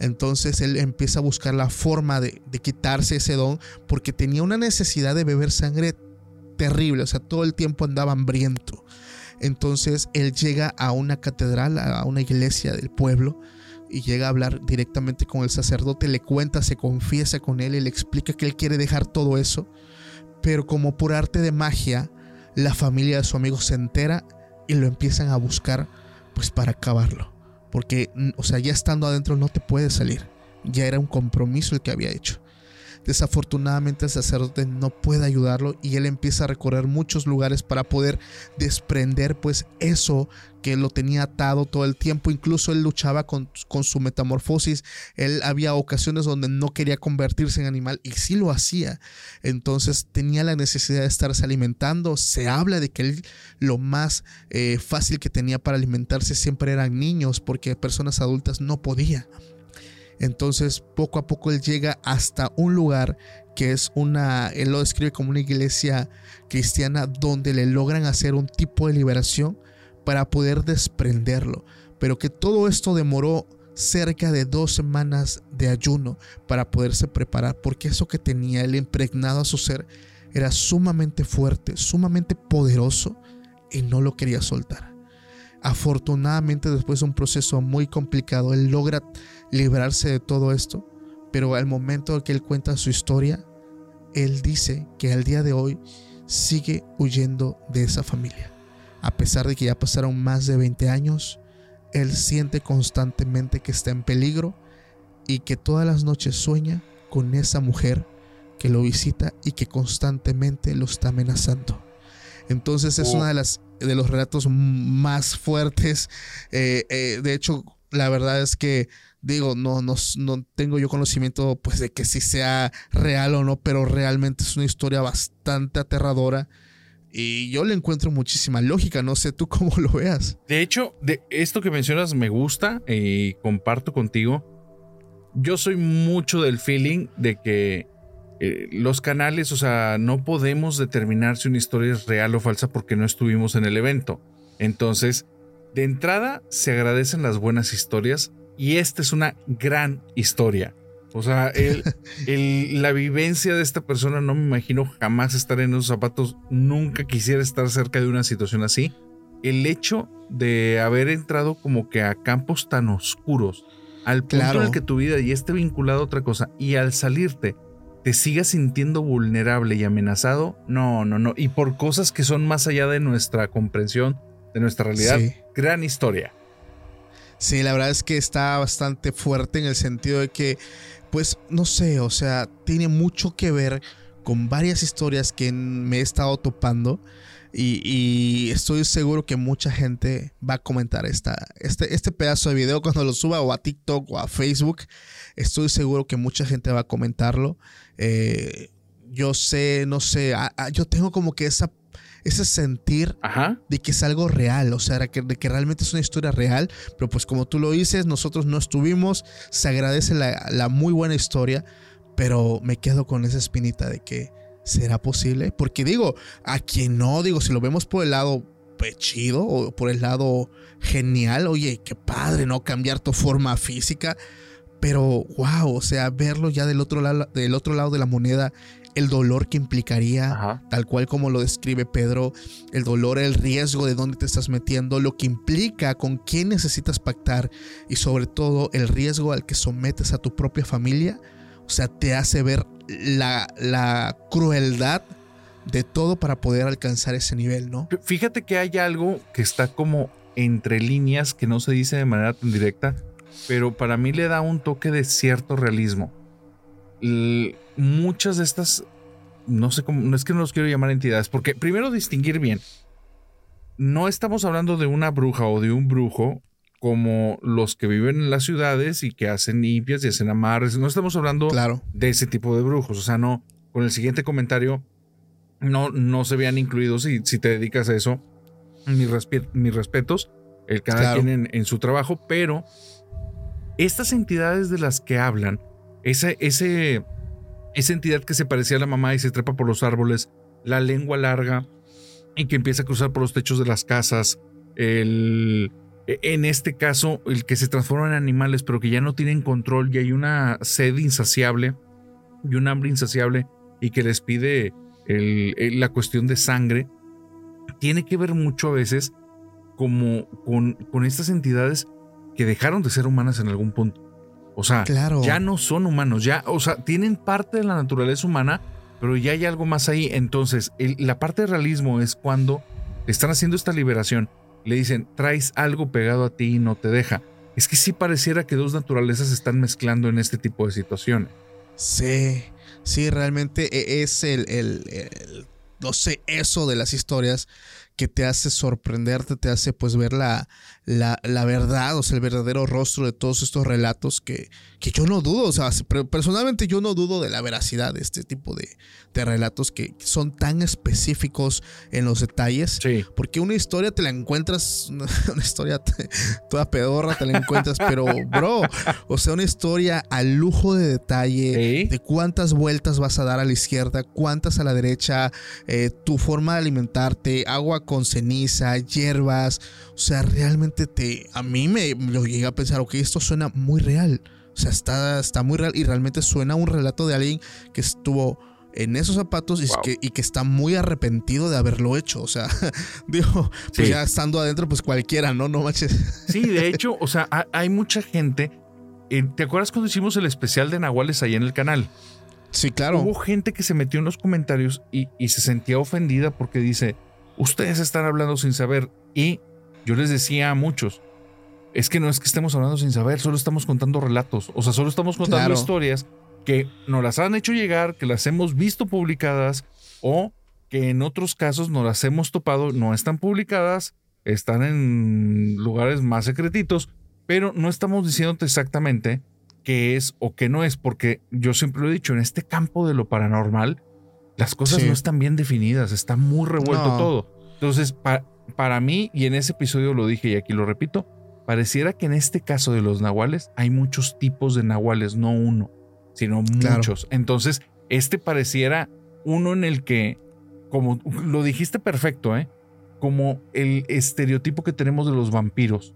Speaker 1: Entonces él empieza a buscar la forma de, quitarse ese don porque tenía una necesidad de beber sangre terrible, o sea, todo el tiempo andaba hambriento. Entonces él llega a una catedral, a una iglesia del pueblo, y llega a hablar directamente con el sacerdote, le cuenta, se confiesa con él y le explica que él quiere dejar todo eso, pero como por arte de magia, la familia de su amigo se entera y lo empiezan a buscar pues para acabarlo. Porque, o sea, ya estando adentro no te puedes salir. Ya era un compromiso el que había hecho. Desafortunadamente el sacerdote no puede ayudarlo y él empieza a recorrer muchos lugares para poder desprender pues eso que lo tenía atado todo el tiempo. Incluso él luchaba con, con su metamorfosis. Él había ocasiones donde no quería convertirse en animal y sí lo hacía. Entonces tenía la necesidad de estarse alimentando. Se habla de que él lo más eh, fácil que tenía para alimentarse siempre eran niños porque personas adultas no podía. Entonces poco a poco él llega hasta un lugar que es una, él lo describe como una iglesia cristiana donde le logran hacer un tipo de liberación para poder desprenderlo, pero que todo esto demoró cerca de dos semanas de ayuno para poderse preparar, porque eso que tenía él impregnado a su ser era sumamente fuerte, sumamente poderoso y no lo quería soltar. Afortunadamente después de un proceso muy complicado, él logra librarse de todo esto, pero al momento que él cuenta su historia, él dice que al día de hoy sigue huyendo de esa familia. A pesar de que ya pasaron más de 20 años, él siente constantemente que está en peligro y que todas las noches sueña con esa mujer que lo visita y que constantemente lo está amenazando. Entonces es
Speaker 2: Oh.
Speaker 1: uno de, las, de los relatos más fuertes. Eh, eh, de hecho, la verdad es que digo, no, no, no tengo yo conocimiento pues de que si sea real o no, pero realmente es una historia bastante aterradora. Y yo le encuentro muchísima lógica, no sé tú (laughs) cómo lo veas.
Speaker 2: De hecho, de esto que mencionas me gusta y comparto contigo. Yo soy mucho del feeling de que eh, los canales, o sea, no podemos determinar si una historia es real o falsa porque no estuvimos en el evento. Entonces, de entrada, se agradecen las buenas historias y esta es una gran historia. O sea, el- (laughs) el- la vivencia de esta persona no me imagino jamás estar en esos zapatos. Nunca quisiera estar cerca de una situación así. El hecho de haber entrado como que a campos tan oscuros, al punto
Speaker 1: Claro.
Speaker 2: en el que tu vida ya esté vinculada a otra cosa y al salirte te sigas sintiendo vulnerable y amenazado, no, no, no. Y por cosas que son más allá de nuestra comprensión, de nuestra realidad,
Speaker 1: Sí.
Speaker 2: gran historia.
Speaker 1: Sí, la verdad es que está bastante fuerte en el sentido de que, pues, no sé, o sea, tiene mucho que ver con varias historias que me he estado topando y, estoy seguro que mucha gente va a comentar esta, este, este pedazo de video cuando lo suba o a TikTok o a Facebook. Estoy seguro que mucha gente va a comentarlo. Eh, yo sé, no sé, yo tengo como que esa, ese sentir
Speaker 2: Ajá.
Speaker 1: de que es algo real, o sea, de que, de que realmente es una historia real, pero pues como tú lo dices, nosotros no estuvimos, se agradece la, la muy buena historia, pero me quedo con esa espinita de que será posible, porque digo, a quien no, digo, si lo vemos por el lado pues, chido o por el lado genial, oye, qué padre, ¿no? Cambiar tu forma física, pero wow, o sea, verlo ya del otro lado, del otro lado de la moneda, el dolor que implicaría,
Speaker 2: Ajá.
Speaker 1: tal cual como lo describe Pedro, el dolor, el riesgo de dónde te estás metiendo, lo que implica con quién necesitas pactar y sobre todo el riesgo al que sometes a tu propia familia, o sea, te hace ver la, la crueldad de todo para poder alcanzar ese nivel, ¿no?
Speaker 2: Fíjate que hay algo que está como entre líneas que no se dice de manera tan directa, pero para mí le da un toque de cierto realismo. Muchas de estas, no sé cómo, no es que no los quiero llamar entidades, porque primero distinguir bien, no estamos hablando de una bruja o de un brujo como los que viven en las ciudades y que hacen limpias y hacen amarres, no estamos hablando
Speaker 1: Claro.
Speaker 2: de ese tipo de brujos. O sea, no, con el siguiente comentario no, no se vean incluidos si, si te dedicas a eso. Mis, respe- mis respetos, el cada
Speaker 1: Claro.
Speaker 2: quien en, en su trabajo, pero estas entidades de las que hablan, esa entidad que se parecía a la mamá y se trepa por los árboles, la lengua larga y que empieza a cruzar por los techos de las casas, el, e, en este caso, el que se transforma en animales, pero que ya no tienen control y hay una sed insaciable y un hambre insaciable y que les pide la cuestión de sangre, tiene que ver mucho a veces como con estas entidades que dejaron de ser humanas en algún punto. O sea,
Speaker 1: Claro.
Speaker 2: ya no son humanos, ya, o sea, tienen parte de la naturaleza humana, pero ya hay algo más ahí. Entonces, el- la parte de realismo es cuando están haciendo esta liberación, le dicen, traes algo pegado a ti y no te deja. Es que sí pareciera que dos naturalezas se están mezclando en este tipo de situaciones.
Speaker 1: Sí, sí, realmente e- es el, el- el- no sé, eso de las historias que te hace sorprenderte, te hace pues ver la, la, la verdad, o sea, el verdadero rostro de todos estos relatos que, que yo no dudo, o sea, personalmente yo no dudo de la veracidad de este tipo de, de relatos que son tan específicos en los detalles.
Speaker 2: Sí.
Speaker 1: Porque una historia te la encuentras, (laughs) una historia toda pedorra te la encuentras, pero bro, o sea, una historia al lujo de detalle,
Speaker 2: Sí.
Speaker 1: de cuántas vueltas vas a dar a la izquierda, cuántas a la derecha, eh, tu forma de alimentarte, agua con ceniza, hierbas, o sea, realmente te, a mí me lo llegué a pensar, ok, esto suena muy real. O sea, está, está muy real y realmente suena un relato de alguien que estuvo en esos zapatos y,
Speaker 2: Wow.
Speaker 1: que, y que está muy arrepentido de haberlo hecho. O sea, (laughs) digo, pues
Speaker 2: Sí.
Speaker 1: ya estando adentro, pues cualquiera, ¿no? No manches.
Speaker 2: Sí, de hecho, o sea, ha- hay mucha gente. eh, ¿Te acuerdas cuando hicimos el especial de Nahuales ahí en el canal?
Speaker 1: Sí, claro.
Speaker 2: Hubo gente que se metió en los comentarios y, y se sentía ofendida porque dice, ustedes están hablando sin saber. Y yo les decía a muchos, es que no es que estemos hablando sin saber, solo estamos contando relatos. O sea, solo estamos contando
Speaker 1: Claro.
Speaker 2: historias que nos las han hecho llegar, que las hemos visto publicadas o que en otros casos no las hemos topado, no están publicadas, están en lugares más secretitos, pero no estamos diciéndote exactamente qué es o qué no es, porque yo siempre lo he dicho, en este campo de lo paranormal, las cosas
Speaker 1: Sí.
Speaker 2: no están bien definidas, está muy revuelto
Speaker 1: No.
Speaker 2: todo. Entonces, pa- para mí, y en ese episodio lo dije y aquí lo repito, pareciera que en este caso de los nahuales hay muchos tipos de nahuales, no uno, sino
Speaker 1: Claro.
Speaker 2: muchos. Entonces, este pareciera uno en el que, como lo dijiste perfecto, ¿eh? Como el estereotipo que tenemos de los vampiros.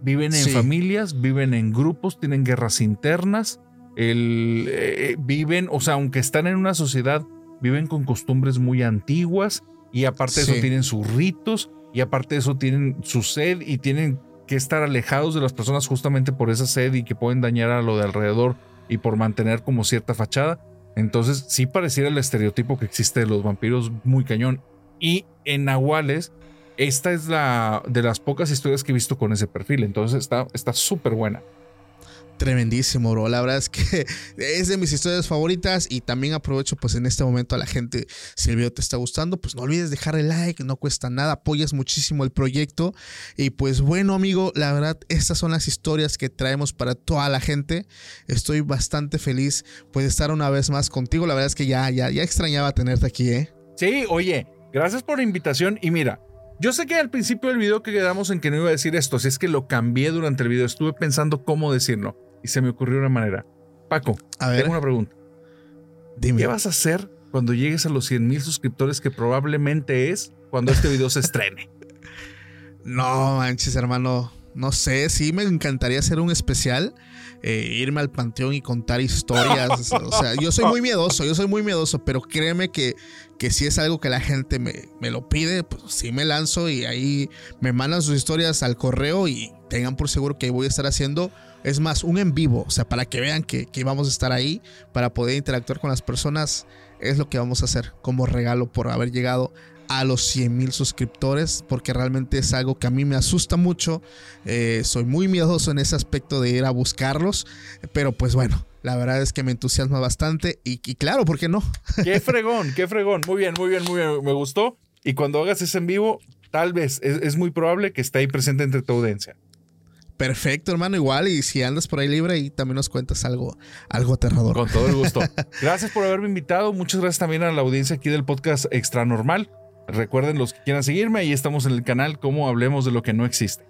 Speaker 2: Viven en
Speaker 1: Sí.
Speaker 2: familias, viven en grupos, tienen guerras internas, el, eh, viven, o sea, aunque están en una sociedad, viven con costumbres muy antiguas y aparte de eso tienen sus ritos y aparte de eso tienen su sed y tienen que estar alejados de las personas justamente por esa sed y que pueden dañar a lo de alrededor y por mantener como cierta fachada. Entonces sí pareciera el estereotipo que existe de los vampiros muy cañón. Y en Nahuales, esta es la de las pocas historias que he visto con ese perfil. Entonces está está súper buena.
Speaker 1: Tremendísimo, bro. La verdad es que (laughs) es de mis historias favoritas y también aprovecho pues en este momento a la gente, si el video te está gustando, pues no olvides dejar el like, no cuesta nada, apoyas muchísimo el proyecto y pues bueno amigo, la verdad estas son las historias que traemos para toda la gente. Estoy bastante feliz pues de estar una vez más contigo. La verdad es que ya, ya, ya extrañaba tenerte aquí, ¿eh?
Speaker 2: Sí, oye, gracias por la invitación. Y mira, yo sé que al principio del video que quedamos en que no iba a decir esto, así es que lo cambié durante el video. Estuve pensando cómo decirlo y se me ocurrió una manera. Paco,
Speaker 1: A ver,
Speaker 2: tengo una pregunta.
Speaker 1: dime.
Speaker 2: ¿Qué vas a hacer cuando llegues a los 100 mil suscriptores que probablemente es cuando este video se estrene? (laughs)
Speaker 1: No manches, hermano. No sé, sí me encantaría hacer un especial, eh, irme al panteón y contar historias. (laughs) o sea, yo soy muy miedoso, yo soy muy miedoso, pero créeme que, que si es algo que la gente me, me lo pide, pues sí me lanzo y ahí me mandan sus historias al correo y tengan por seguro que voy a estar haciendo, es más, un en vivo, o sea, para que vean que, que vamos a estar ahí, para poder interactuar con las personas, es lo que vamos a hacer como regalo por haber llegado a los 100 mil suscriptores porque realmente es algo que a mí me asusta mucho. Eh, soy muy miedoso en ese aspecto de ir a buscarlos, pero pues bueno, la verdad es que me entusiasma bastante y, claro, ¿por qué no? (laughs)
Speaker 2: Qué fregón, qué fregón. Muy bien, muy bien, muy bien. Me gustó. Y cuando hagas ese en vivo, tal vez es, es muy probable que esté ahí presente entre tu audiencia.
Speaker 1: Perfecto, hermano, igual y si andas por ahí libre y también nos cuentas algo, algo aterrador.
Speaker 2: Con todo el gusto. (laughs) Gracias por haberme invitado. Muchas gracias también a la audiencia aquí del podcast Extra Normal. Recuerden los que quieran seguirme, ahí estamos en el canal como hablemos de lo que no existe.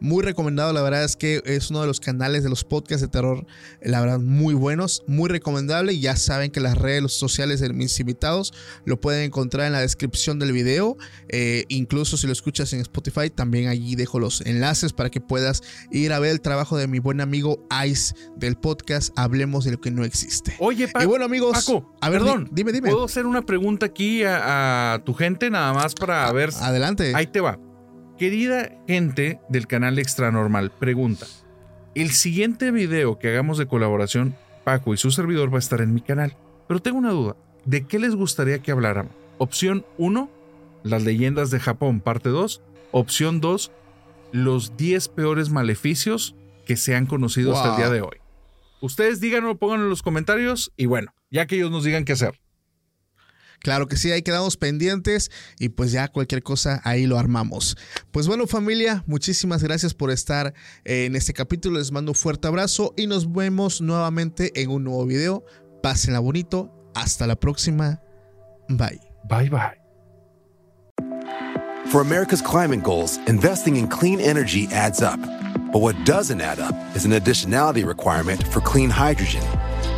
Speaker 1: Muy recomendado, la verdad es que es uno de los canales de los podcasts de terror, la verdad, muy buenos, muy recomendable. Y ya saben que las redes sociales de mis invitados lo pueden encontrar en la descripción del video. Eh, incluso si lo escuchas en Spotify, también allí dejo los enlaces para que puedas ir a ver el trabajo de mi buen amigo Ice del podcast Hablemos de lo que no existe.
Speaker 2: Oye, Paco.
Speaker 1: y bueno, amigos,
Speaker 2: Paco,
Speaker 1: a ver,
Speaker 2: perdón.
Speaker 1: di- dime, dime.
Speaker 2: ¿Puedo hacer una pregunta aquí a, a tu gente nada más para ver? si-
Speaker 1: Adelante.
Speaker 2: Ahí te va. Querida gente del canal Extra Normal, pregunta. El siguiente video que hagamos de colaboración, Paco y su servidor va a estar en mi canal. Pero tengo una duda. ¿De qué les gustaría que habláramos? Opción 1, las leyendas de Japón, parte 2. Opción 2, los 10 peores maleficios que se han conocido hasta el día de hoy. Ustedes díganlo, pónganlo en los comentarios y bueno, ya que ellos nos digan qué hacer.
Speaker 1: Claro que sí, ahí quedamos pendientes y pues ya cualquier cosa ahí lo armamos. Pues bueno familia, muchísimas gracias por estar en este capítulo, les mando un fuerte abrazo y nos vemos nuevamente en un nuevo video. Pásenla bonito, hasta la próxima, bye.
Speaker 2: Bye bye.
Speaker 3: For America's climate goals, investing in clean energy adds up. But what doesn't add up is an additionality requirement for clean hydrogen.